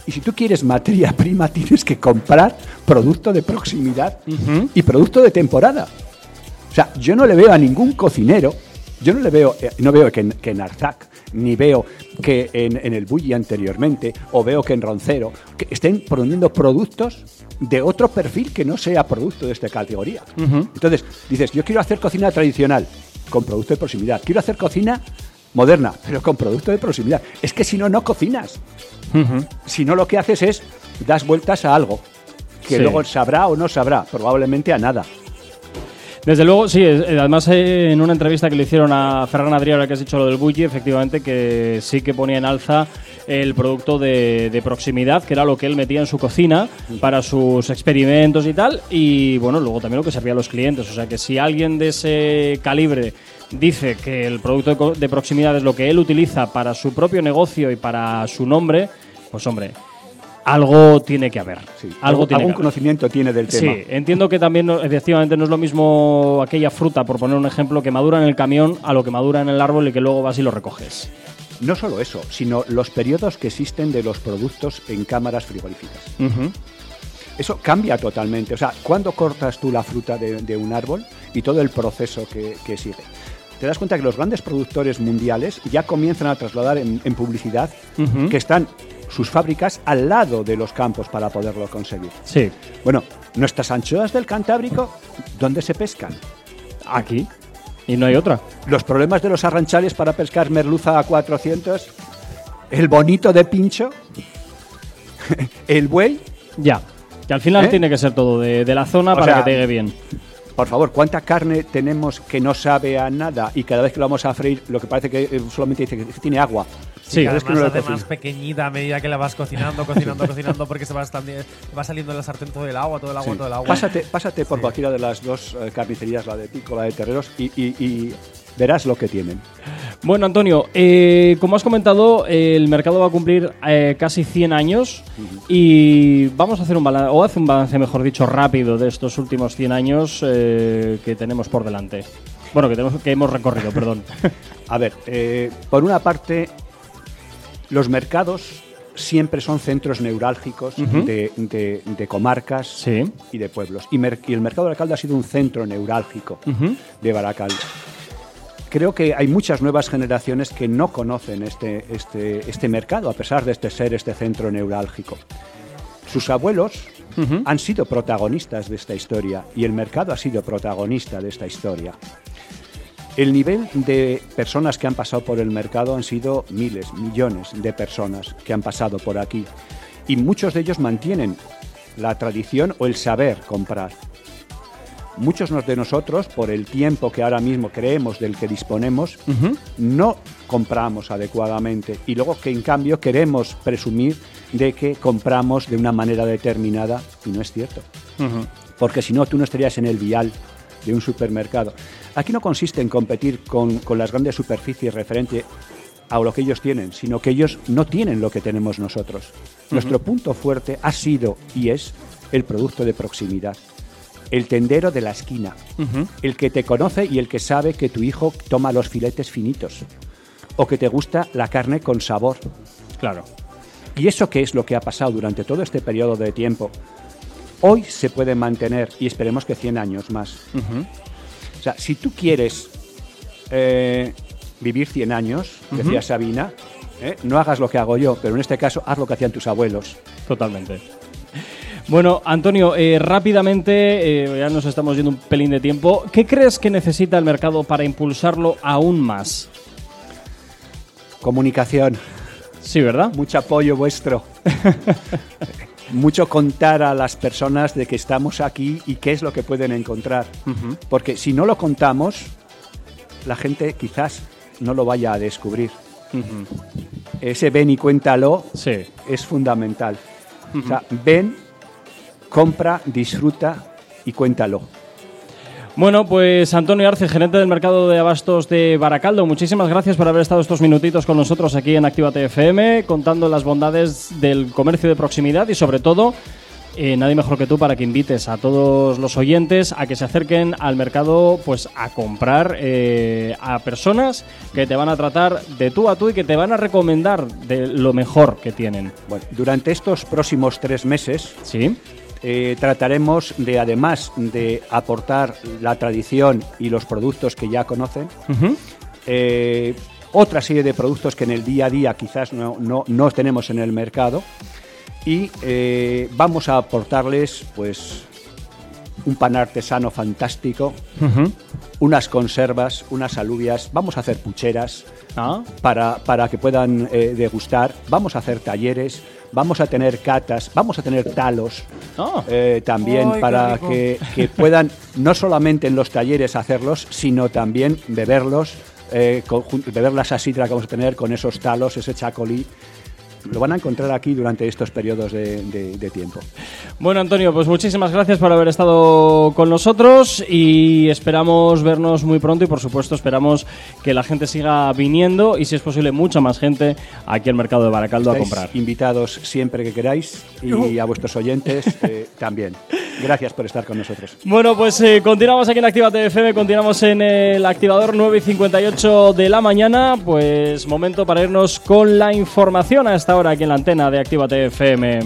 Y si tú quieres materia [laughs] prima, tienes que comprar producto de proximidad y producto de temporada. O sea, yo no le veo a ningún cocinero, yo no le veo, eh, no veo que en, que en Arzac, ni veo que en, en el Bulli anteriormente, o veo que en Roncero, que estén poniendo productos de otro perfil que no sea producto de esta categoría. Entonces, dices, yo quiero hacer cocina tradicional. con producto de proximidad. Quiero hacer cocina moderna, pero con producto de proximidad. Es que si no, no cocinas. Si no, lo que haces es das vueltas a algo que Sí. luego sabrá o no sabrá, probablemente a nada. Desde luego, sí. eh, Además, eh, en una entrevista que le hicieron a Ferran Adrià, ahora que has dicho lo del bulli, efectivamente que sí que ponía en alza el producto de, de proximidad, que era lo que él metía en su cocina para sus experimentos y tal. Y bueno, luego también lo que servía a los clientes. O sea que si alguien de ese calibre dice que el producto de proximidad es lo que él utiliza para su propio negocio y para su nombre, pues hombre, algo tiene que haber. Sí. Algo Algún- tiene algún que haber. conocimiento tiene del tema. Sí, entiendo que también efectivamente no es lo mismo aquella fruta, por poner un ejemplo, que madura en el camión a lo que madura en el árbol y que luego vas y lo recoges. No solo eso, sino los periodos que existen de los productos en cámaras frigoríficas. Eso cambia totalmente. O sea, ¿cuándo cortas tú la fruta de, de un árbol y todo el proceso que, que sigue? Te das cuenta que los grandes productores mundiales ya comienzan a trasladar en, en publicidad que están sus fábricas al lado de los campos para poderlo conseguir. Sí, Bueno, nuestras anchoas del Cantábrico, ¿dónde se pescan? aquí. Y no hay otra. Los problemas de los arranchales para pescar merluza a 400, el bonito de pincho, [laughs] el buey. Ya. Que al final ¿Eh? tiene que ser todo de, de la zona O para sea, que te llegue bien. Por favor, ¿cuánta carne tenemos que no sabe a nada y cada vez que lo vamos a freír lo que parece que eh, solamente dice que tiene agua? Sí, que es además que no lo hace cocina. más pequeñita a medida que la vas cocinando, cocinando, cocinando, porque se va, estandi- va saliendo en la sartén todo el agua, todo el agua, Sí. todo el agua. Pásate, pásate por Sí. cualquiera de las dos eh, carnicerías, la de Pico, la de Terreros, y, y- y verás lo que tienen. Bueno, Antonio, eh, como has comentado, eh, el mercado va a cumplir eh, casi 100 años y vamos a hacer un balance, o hace un balance, mejor dicho, rápido de estos últimos 100 años eh, que tenemos por delante. Bueno, que, tenemos, que hemos recorrido, perdón. [laughs] A ver, eh, por una parte, los mercados siempre son centros neurálgicos de, de- de comarcas Sí. y de pueblos. Y, el mercado de Baracaldo ha sido un centro neurálgico de Baracaldo. Creo que hay muchas nuevas generaciones que no conocen este, este, este mercado, a pesar de este ser este centro neurálgico. Sus abuelos han sido protagonistas de esta historia y el mercado ha sido protagonista de esta historia. El nivel de personas que han pasado por el mercado han sido miles, millones de personas que han pasado por aquí. Y muchos de ellos mantienen la tradición o el saber comprar. Muchos de nosotros, por el tiempo que ahora mismo creemos del que disponemos, no compramos adecuadamente y luego que en cambio queremos presumir de que compramos de una manera determinada y no es cierto porque si no, tú no estarías en el vial de un supermercado. Aquí no consiste en competir con, con las grandes superficies referente a lo que ellos tienen, sino que ellos no tienen lo que tenemos nosotros. Nuestro punto fuerte ha sido y es el producto de proximidad, el tendero de la esquina, el que te conoce y el que sabe que tu hijo toma los filetes finitos, o que te gusta la carne con sabor, Claro. y eso que es lo que ha pasado durante todo este periodo de tiempo, hoy se puede mantener y esperemos que 100 años más. O sea, si tú quieres eh, vivir 100 años, decía Sabina, ¿eh? no hagas lo que hago yo, pero en este caso haz lo que hacían tus abuelos. Totalmente. Bueno, Antonio, eh, rápidamente, eh, ya nos estamos yendo un pelín de tiempo. ¿Qué crees que necesita el mercado para impulsarlo aún más? Comunicación, Sí, ¿verdad? mucho apoyo vuestro. [laughs] Mucho contar a las personas de que estamos aquí y qué es lo que pueden encontrar. Porque si no lo contamos, la gente quizás no lo vaya a descubrir. Ese ven y cuéntalo Sí. es fundamental. O sea, ven, compra, disfruta y cuéntalo. Bueno, pues Antonio Arce, gerente del mercado de abastos de Baracaldo, muchísimas gracias por haber estado estos minutitos con nosotros aquí en Actívate FM, contando las bondades del comercio de proximidad y sobre todo, eh, nadie mejor que tú para que invites a todos los oyentes a que se acerquen al mercado pues a comprar eh, a personas que te van a tratar de tú a tú y que te van a recomendar de lo mejor que tienen. Bueno, durante estos próximos tres meses ¿Sí? Eh, trataremos de, además de aportar la tradición y los productos que ya conocen, eh, otra serie de productos que en el día a día quizás no, no- no tenemos en el mercado y eh, vamos a aportarles pues un pan artesano fantástico, unas conservas, unas alubias, vamos a hacer pucheras Ah. para, para que puedan degustar, vamos a hacer talleres, vamos a tener catas, vamos a tener talos Ah. eh, también Ay, para que, que puedan no solamente en los talleres hacerlos, sino también beberlos, eh, con- beber la sasidra que vamos a tener con esos talos, ese chacolí. Lo van a encontrar aquí durante estos periodos de- de- de tiempo. Bueno, Antonio, pues muchísimas gracias por haber estado con nosotros y esperamos vernos muy pronto y por supuesto esperamos que la gente siga viniendo y si es posible mucha más gente aquí al mercado de Baracaldo a comprar. invitados siempre que queráis y a vuestros oyentes eh, [laughs] también. Gracias por estar con nosotros. Bueno, pues eh, continuamos aquí en Actívate FM, continuamos en el activador 9 y 58 de la mañana. Pues momento para irnos con la información a esta hora aquí en la antena de Actívate FM.